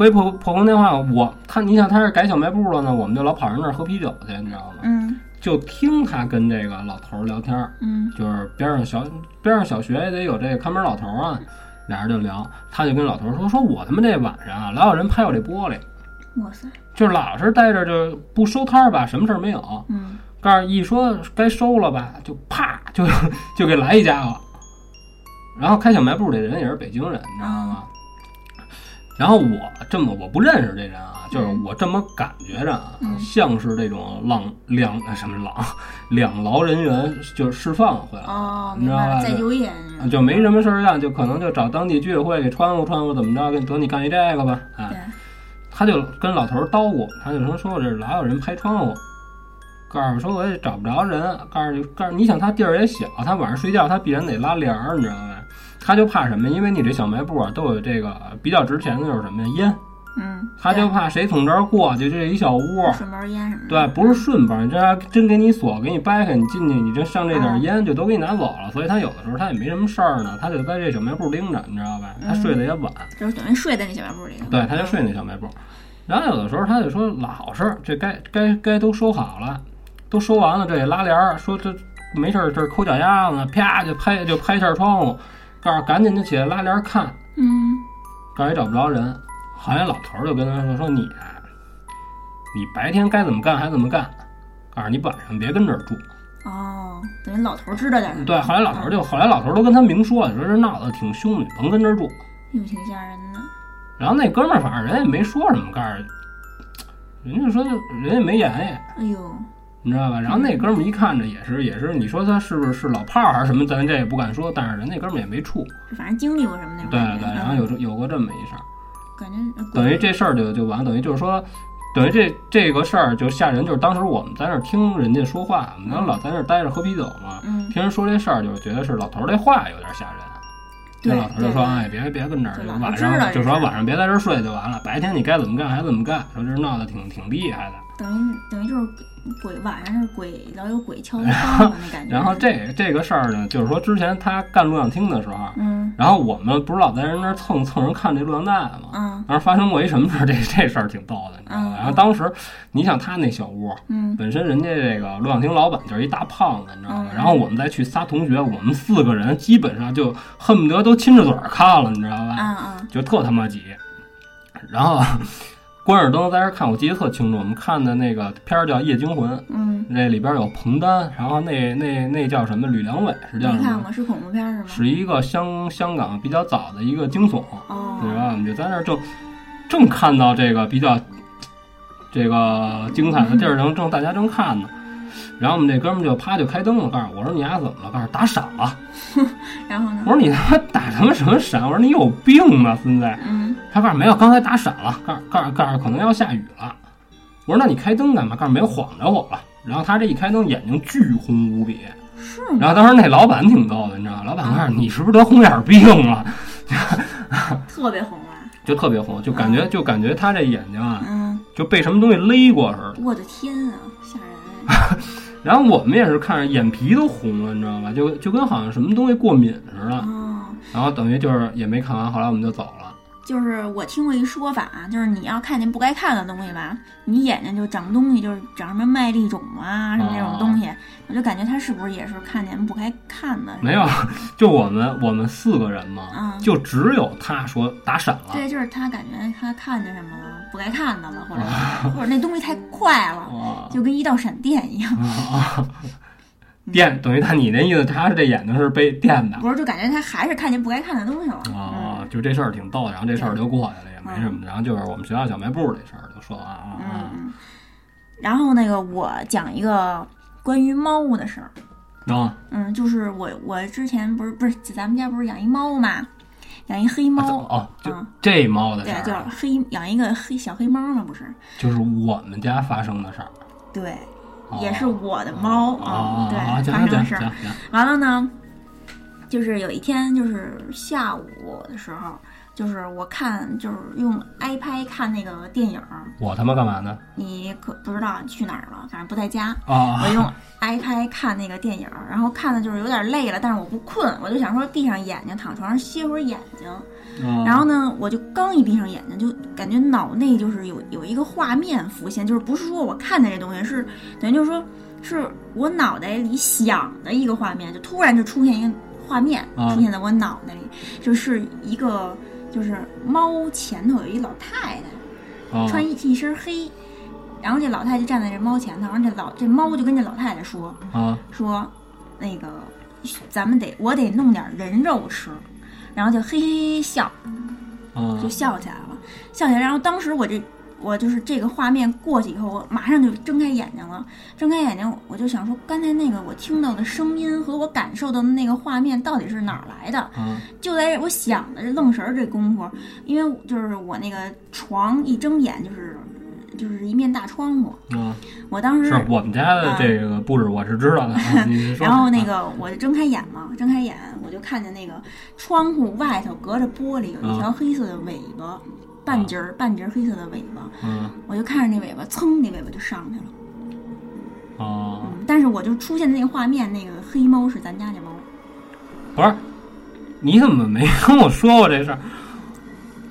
搁一破破公电话，我他你想他是改小卖部了呢，我们就老跑人那儿喝啤酒去，你知道吗？嗯就听他跟这个老头儿聊天儿，嗯就是边上小边上小学也得有这个看门老头儿啊，俩人就聊，他就跟老头儿说说我他妈这晚上啊老有人拍我这玻璃，哇塞，就是老是待着就不收摊儿吧，什么事儿没有，嗯告诉一说该收了吧，就啪就就给来一家伙，然后开小卖部的人也是北京人，你知道吗？然后我这么我不认识这人啊，就是我这么感觉着啊，嗯。像是这种浪两什么浪 [LAUGHS] 两劳人员就是释放回来了，哦，你知道吧？明白了，再就没什么事儿干，就可能就找当地居委会给穿乎穿乎，怎么着，给得你干一这个吧，哎，对，他就跟老头儿叨咕，他就说说我这老有人拍窗户，告诉说我也找不着人，告诉你告诉你想他地儿也小，他晚上睡觉他必然得拉帘儿，你知道吧？他就怕什么？因为你这小卖部啊都有这个比较值钱的就是什么呀？烟，嗯，他就怕谁从这儿过去，这一小屋，对顺包烟什么的，对，不是顺风，这要真给你锁，给你掰开，你进去，你这上这点烟就都给你拿走了。所以他有的时候他也没什么事儿呢，他就在这小卖部盯着，你知道吧？他睡得也晚，就是等于睡在那小卖部。里，对，他就睡那小卖部。然后有的时候他就说老实，这该该该都收好了，都收完了，这也拉帘儿，说这没事儿，这儿抠脚丫子呢，啪就拍就拍一下窗户，告诉赶紧就起来拉帘儿看，嗯告诉也找不着人。好像老头儿就跟他说说你啊，你白天该怎么干还怎么干，告诉你晚上别跟这儿住。哦，等于老头儿知道点儿，对，后来老头儿就后来老头儿都跟他明说了，说这闹得挺凶，的甭跟这儿住。又，挺吓人的，然后那哥们儿反正人也没说什么，告诉人家说就人也没言语，哎呦，你知道吧？然后那哥们儿一看着也是也是，你说他是不是是老炮儿还是什么，咱这也不敢说，但是人那哥们儿也没处。就反正经历过什么那种对感觉，对，然后有这有过这么一事儿，感觉呃等于这事儿就就完，等于就是说。等于这这个事儿就吓人，就是当时我们在那儿听人家说话，我们老在那儿待着喝啤酒嘛，嗯，听人说这事儿，就是觉得是老头儿这话有点吓人。对那老头儿就说：“对哎，别别跟这儿就，晚上就说晚上别在这儿睡就完了，白天你该怎么干还怎么干。说这闹得挺挺厉害的。等于等于就是鬼晚上是鬼老有鬼敲门觉，然后这这个事儿呢，就是说之前他干录像厅的时候，嗯然后我们不是老在人那儿蹭蹭人看这录像带吗？嗯当时发生过一什么事儿？这这事儿挺逗的，你知道吗？嗯然后当时你想他那小屋，嗯本身人家这个录像厅老板就是一大胖子，你知道吗？嗯然后我们再去仨同学，我们四个人基本上就恨不得都亲着嘴儿看了，你知道吧？嗯嗯就特他妈挤。然后关尔登在这看，我记得特清楚，我们看的那个片儿叫《夜惊魂》，嗯，那里边有彭丹，然后那那那叫什么吕良伟是叫什么？没看过，是恐怖片是吗？是一个香香港比较早的一个惊悚，哦，然后我们就在那儿正正看到这个比较这个精彩的地儿，正正大家正看呢。然后我们这哥们儿就啪就开灯了，告诉我说你丫怎么了？告诉打闪了。[LAUGHS] 然后呢我？说你他妈打他妈什么闪？我说你有病吧，孙子！嗯，他告诉没有，刚才打闪了，告诉告诉告诉可能要下雨了。我说那你开灯干嘛？告诉没有晃着我了。然后他这一开灯，眼睛巨红无比。是然？后当时那老板挺逗的，你知道吗？老板告诉你是不是得红眼病了？[LAUGHS] 特别红啊。就特别红，就感觉就感觉他这眼睛啊，嗯，就被什么东西勒过似的。我的天啊，吓人！[LAUGHS] 然后我们也是看着眼皮都红了，你知道吧？就就跟好像什么东西过敏似的。哦，然后等于就是也没看完，后来我们就走了。就是我听过一说法，就是你要看见不该看的东西吧，你眼睛就长东西，就是长什么麦粒肿啊什么那种东西，我就感觉他是不是也是看见不该看的？没有，就我们我们四个人嘛，嗯就只有他说打闪了。对，就是他感觉他看见什么了，不该看的了，或者 [LAUGHS] 或者那东西太快了，啊就跟一道闪电一样。[LAUGHS] 啊！电等于他，你那意思，他是这眼睛是被电的不是，就感觉他还是看见不该看的东西了。啊？就这事儿挺逗的，然后这事儿就过去了，也没什么。然后就是我们学校小卖部这事儿就说完了嗯啊嗯。然后那个我讲一个关于猫的事儿。啊嗯，就是我我之前不是不是咱们家不是养一猫嘛，养一黑猫。哦，就嗯这猫的对事，儿啊，叫黑养一个黑小黑猫嘛，不是？就是我们家发生的事儿。对，哦也是我的猫啊啊、对，发生的事儿。完了呢，就是有一天，就是下午的时候，就是我看，就是用 iPad 看那个电影儿，我他妈干嘛呢？你可不知道你去哪儿了，反正不在家。啊我用 iPad 看那个电影儿，然后看的就是有点累了，但是我不困，我就想说闭上眼睛躺床上歇会儿眼睛。啊然后呢，我就刚一闭上眼睛，就感觉脑内就是有有一个画面浮现，就是不是说我看见这东西，是等于就是说是我脑袋里想的一个画面，就突然就出现一个画面啊出现在我脑袋里，就是一个就是猫前头有一老太太，啊穿一一身黑，然后这老太太就站在这猫前头，然后这老这猫就跟这老太太说啊说，那个咱们得我得弄点人肉吃，然后就嘿嘿嘿笑，啊就笑起来了，笑起来。然后当时我这我就是这个画面过去以后，我马上就睁开眼睛了。睁开眼睛，我就想说，刚才那个我听到的声音和我感受到的那个画面到底是哪儿来的？啊就在我想的这愣神儿这功夫，因为就是我那个床一睁眼就是就是一面大窗户，啊！我当时是我们家的这个布置我是知道的。[LAUGHS] 然后那啊个我就睁开眼嘛，睁开眼我就看见那个窗户外头隔着玻璃有一条黑色的尾巴，半截儿半截儿黑色的尾巴，嗯我就看着那尾巴，噌，那尾巴就上去了。哦，嗯，但是我就出现的那个画面，那个黑猫是咱家那猫，不是，你怎么没跟我说过这事儿？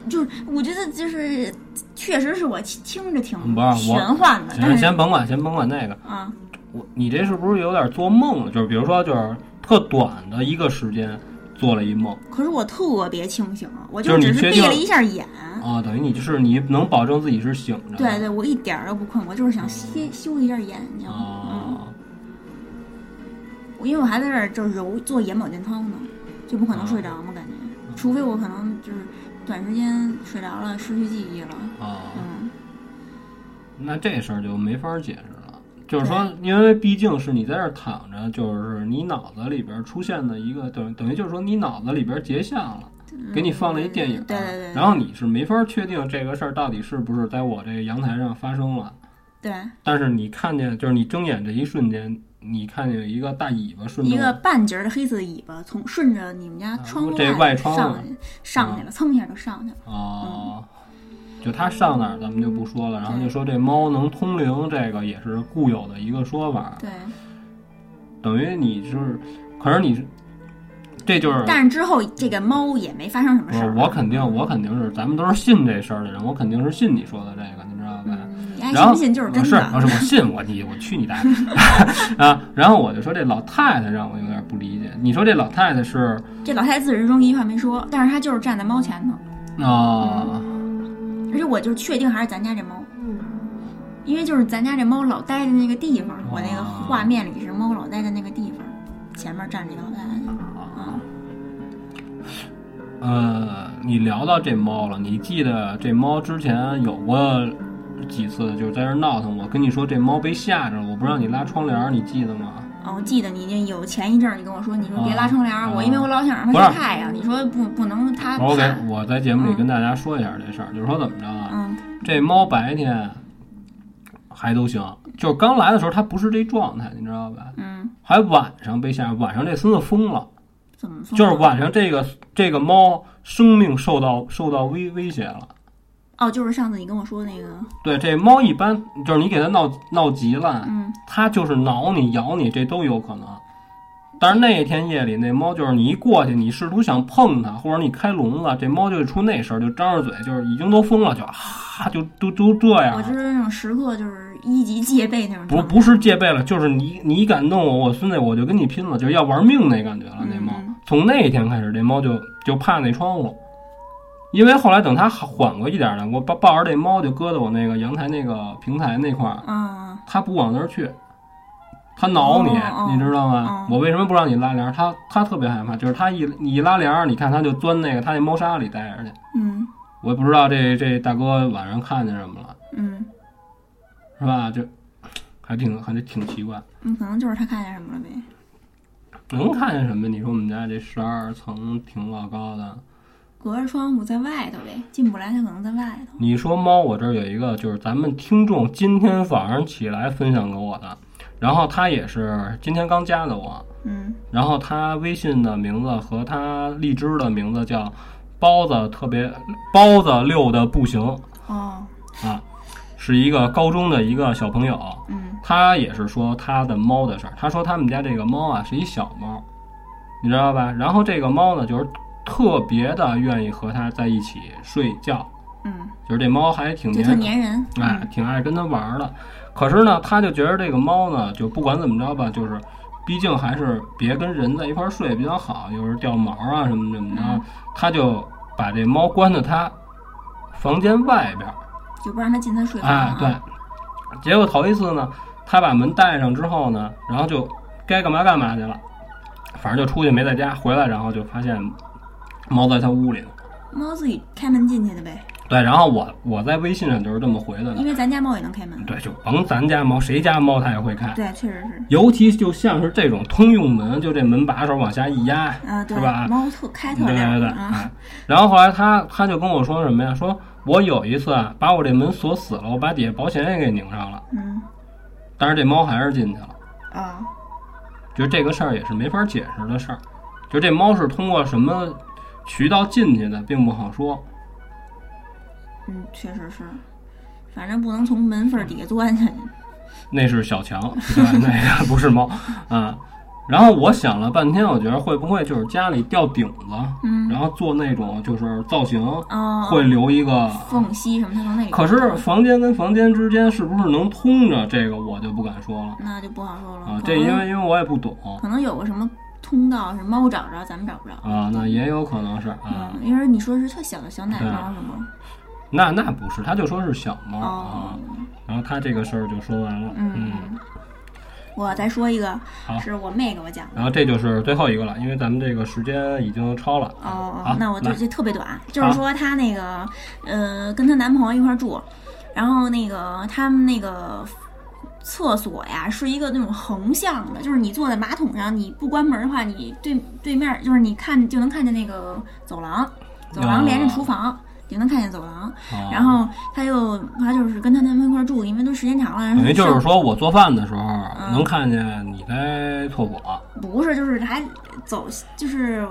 就是我觉得就是确实是我听着挺不是我玄幻的，但，是先甭管，先甭管那个，啊，我你这是不是有点做梦了？就是比如说，就是特短的一个时间做了一梦可是我特别清醒，我就只是闭了一下眼。啊，等于你就是你能保证自己是醒着。对对，我一点儿都不困，我就是想歇休息一下眼睛。嗯，哦，我因为我还在这儿就是揉做眼保健操呢，就不可能睡着嘛，感觉，除非我可能就是短时间睡着了，失去记忆了。哦，嗯，那这事儿就没法解释了。就是说，因为毕竟是你在这儿躺着，就是你脑子里边出现的一个等等于就是说你脑子里边结像了，给你放了一电影，嗯对对对，然后你是没法确定这个事儿到底是不是在我这个阳台上发生了。对但是你看见，就是你睁眼这一瞬间，你看见有一个大尾巴顺着一个半截儿的黑色的尾巴从顺着你们家窗户啊这外窗上上去了，蹭一下就上去了。哦，就它上哪儿咱们就不说了，然后就说这猫能通灵，这个也是固有的一个说法，对，等于你是，可是你是，这就是。但是之后这个猫也没发生什么事儿。我我肯定，我肯定是，咱们都是信这事儿的人，我肯定是信你说的这个，你爱然后信不信就是真是的。我是我信我你我去你大爷 [LAUGHS] 啊！然后我就说这老太太让我有点不理解，你说这老太太是这老太太自始至终一句话没说，但是她就是站在猫前头，啊、而且我就确定还是咱家这猫，因为就是咱家这猫老待的那个地方，我那个画面里是猫老待的那个地方，前面站着一老太太。嗯，呃，你聊到这猫了，你记得这猫之前有过几次，就是在这闹腾我，跟你说这猫被吓着了，我不让你拉窗帘，你记得吗？哦，我记得你那有前一阵儿你跟我说，你说别啊拉窗帘儿，啊我因为我老想让它晒太阳，你说不不能它我给，我在节目里嗯跟大家说一下这事儿，就是说怎么着啊？嗯这猫白天还都行，就是刚来的时候它不是这状态，你知道吧？嗯，还晚上被吓，晚上这孙子疯了，怎么说？就是晚上这个这个猫生命受到受到威威胁了。哦，就是上次你跟我说那个，对，这猫一般就是你给它闹闹急了，嗯它就是挠你、咬你，这都有可能。但是那天夜里，那猫就是你一过去，你试图想碰它，或者你开笼子，这猫就出那声儿，就张着嘴，就是已经都疯了，就啊，就都都这样了。我就是那种时刻就是一级戒备那种，不不是戒备了，就是你你敢弄我，我孙子我就跟你拼了，就是要玩命那感觉了。那猫嗯从那一天开始，这猫就就怕那窗户，因为后来等它缓过一点了，我抱抱着这猫就搁在我那个阳台那个平台那块儿，嗯它不往那儿去，它挠你，哦哦你知道吗？哦我为什么不让你拉帘儿？它它特别害怕，就是它一你一拉帘儿，你看它就钻那个它那猫砂里待着去。嗯我也不知道这这大哥晚上看见什么了，嗯是吧？就还挺还挺奇怪。嗯，可能就是他看见什么了呗。能看见什么？你说我们家这十二层挺老高的。隔着窗户在外头呗，进不来，它可能在外头。你说猫，我这儿有一个，就是咱们听众今天早上起来分享给我的，然后他也是今天刚加的我，嗯然后他微信的名字和他荔枝的名字叫包子，特别包子溜的不行哦啊，是一个高中的一个小朋友，嗯他也是说他的猫的事儿。他说他们家这个猫啊是一小猫，你知道吧？然后这个猫呢，就是特别的愿意和它在一起睡觉，嗯，就是这猫还挺粘人。哎，挺爱跟它玩儿的。可是呢，他就觉得这个猫呢，就不管怎么着吧，就是毕竟还是别跟人在一块儿睡比较好，有时候掉毛啊什么什么的嗯，他就把这猫关在他房间外边儿。就不让它进他睡房、哎啊。，对。结果头一次呢，他把门带上之后呢，然后就该干嘛干嘛去了，反正就出去没在家，回来然后就发现猫在他屋里呢。猫自己开门进去的呗，对，然后我我在微信上就是这么回的呢。因为咱家猫也能开门。对，就甭咱家猫，谁家猫它也会开。对，确实是。尤其就像是这种通用门，就这门把手往下一压，啊，对是吧，猫特开特对对对，亮啊。哎，然后后来他他就跟我说什么呀？说我有一次啊，把我这门锁死了，我把底下保险也给拧上了，嗯但是这猫还是进去了。啊，就这个事儿也是没法解释的事儿，就这猫是通过什么渠道进去的，并不好说。嗯，确实是，反正不能从门缝儿底下钻下去。那是小强，对吧？[LAUGHS] 那个不是猫啊。然后我想了半天，我觉得会不会就是家里吊顶子，嗯，然后做那种就是造型，哦，会留一个。缝隙什么，的。可是房间跟房间之间是不是能通着？这个我就不敢说了那就不好说了。啊。这因为因为我也不懂可能有个什么通道是猫找着，咱们找不着。啊，那也有可能是啊。嗯，因为你说是特小的小奶猫是吗？[LAUGHS] 那那不是，他就说是小猫啊。哦，然后他这个事儿就说完了，嗯嗯。我再说一个好，是我妹给我讲的。然后这就是最后一个了，因为咱们这个时间已经超了。好，哦那我就来这特别短，就是说她那个呃跟她男朋友一块儿住，然后那个他们那个厕所呀是一个那种横向的，就是你坐在马桶上，你不关门的话，你对对面就是你看就能看见那个走廊，走廊连着厨房。也能看见走廊，哦。然后她又她就是跟她男朋友一块儿住，因为都时间长了，等于就是说我做饭的时候嗯能看见你在厕所，不是就是还走就是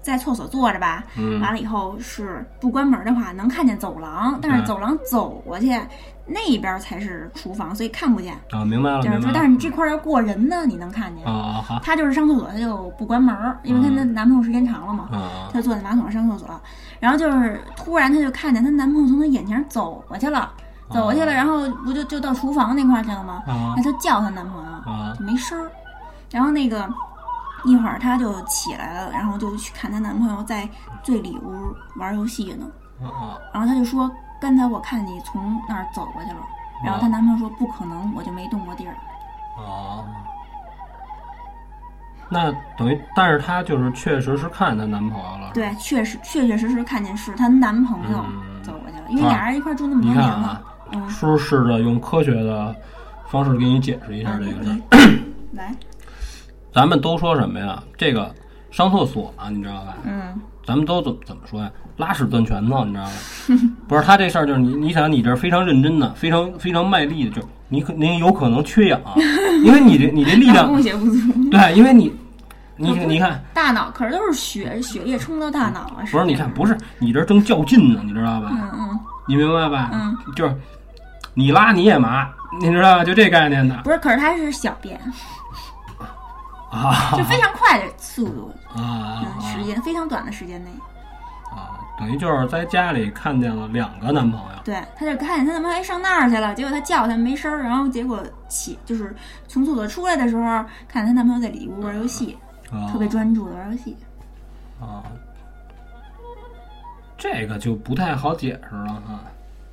在厕所坐着吧，嗯。完了以后是不关门的话能看见走廊，但是嗯走廊走过去那边才是厨房，所以看不见。啊，明白了，就是说，但是你这块儿要过人呢，你能看见。啊啊好她就是上厕所，她就不关门儿，因为她的男朋友时间长了嘛，啊她坐在马桶上上厕所，然后就是突然她就看见她男朋友从她眼前走过去了，走过去了，然后不就就到厨房那块儿去了吗？啊那她叫她男朋友，啊就没声儿。然后那个一会儿她就起来了，然后就去看她男朋友在最里屋玩游戏呢。啊然后她就说：“刚才我看你从那儿走过去了。”然后她男朋友说：“不可能，我就没动过地儿。哦。那等于，但是她就是确实是看见她男朋友了”，对，确实确确实实看见是她男朋友嗯走过去了，因为俩人一块儿住那么多年啊。，嗯叔试着用科学的方式给你解释一下啊这个事儿。[CLEARS THROAT] 你来，咱们都说什么呀？这个上厕所啊，你知道吧？嗯咱们都怎么怎么说呀？拉屎攥拳头，你知道吗？[LAUGHS] 不是他这事儿，就是你，你想你这非常认真的，非常非常卖力的，就你可您有可能缺氧，[LAUGHS] 因为你这你这力量，供血不足，对，因为你你你看，大脑可是都是血血液冲到大脑啊！不是你看，不是你这正较劲呢，你知道吧？嗯嗯你明白吧？嗯，就是你拉你也麻，你知道吧？就这概念的不是，可是它是小便，啊 [LAUGHS] 就非常快的速度，啊嗯，时间非常短的时间内，啊！等于就是在家里看见了两个男朋友。对，他就看见他男朋友哎上那儿去了，结果他叫他没声儿，然后结果起就是从厕所出来的时候，看见她男朋友在里屋玩游戏，啊特别专注的玩游戏。啊，这个就不太好解释了哈，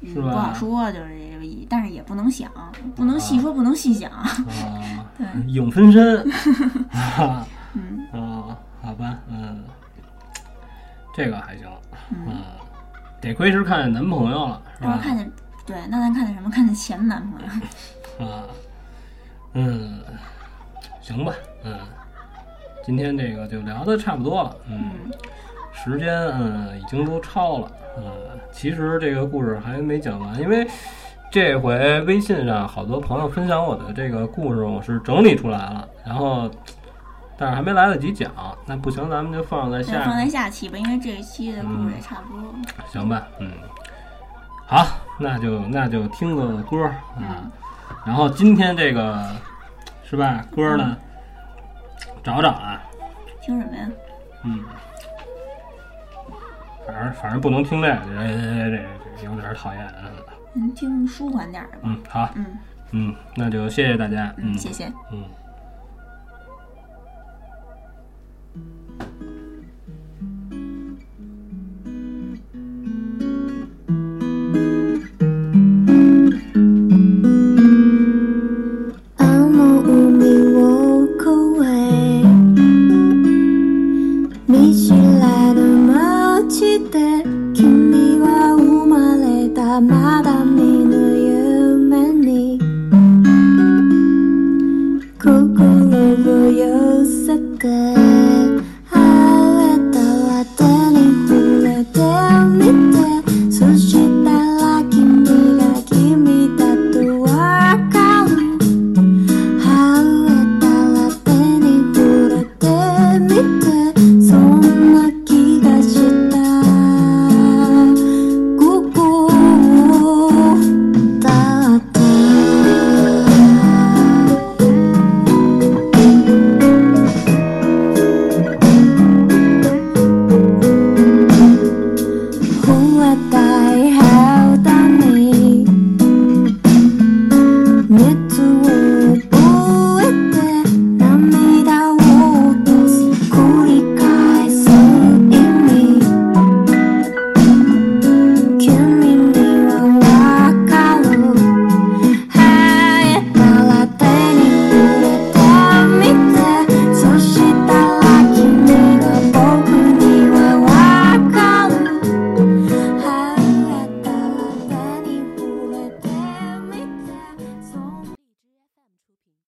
嗯是吧？不好说，就是这个意，但是也不能想，不能细说，不能细想。啊，[LAUGHS] 对，影分身，[LAUGHS] 啊。嗯。啊，好吧，嗯，这个还行，嗯，嗯，得亏是看见男朋友了，是吧？看见，对，那咱看见什么？看见前男朋友。[LAUGHS] 啊，嗯，行吧，嗯，今天这个就聊的差不多了，嗯，嗯。时间嗯已经都超了，嗯，其实这个故事还没讲完，因为这回微信上好多朋友分享我的这个故事，我是整理出来了，然后但是还没来得及讲，那不行，咱们就放在，下放在下期吧，因为这一期的故事也差不多。行吧，嗯，好，那就那就听个歌儿啊，然后今天这个是吧歌儿呢，找找啊，听什么呀？嗯，反正反正不能听这个，这这这这有点讨厌，嗯嗯，听舒缓点儿的吧。嗯，好，嗯嗯，那就谢谢大家，嗯，谢谢。嗯。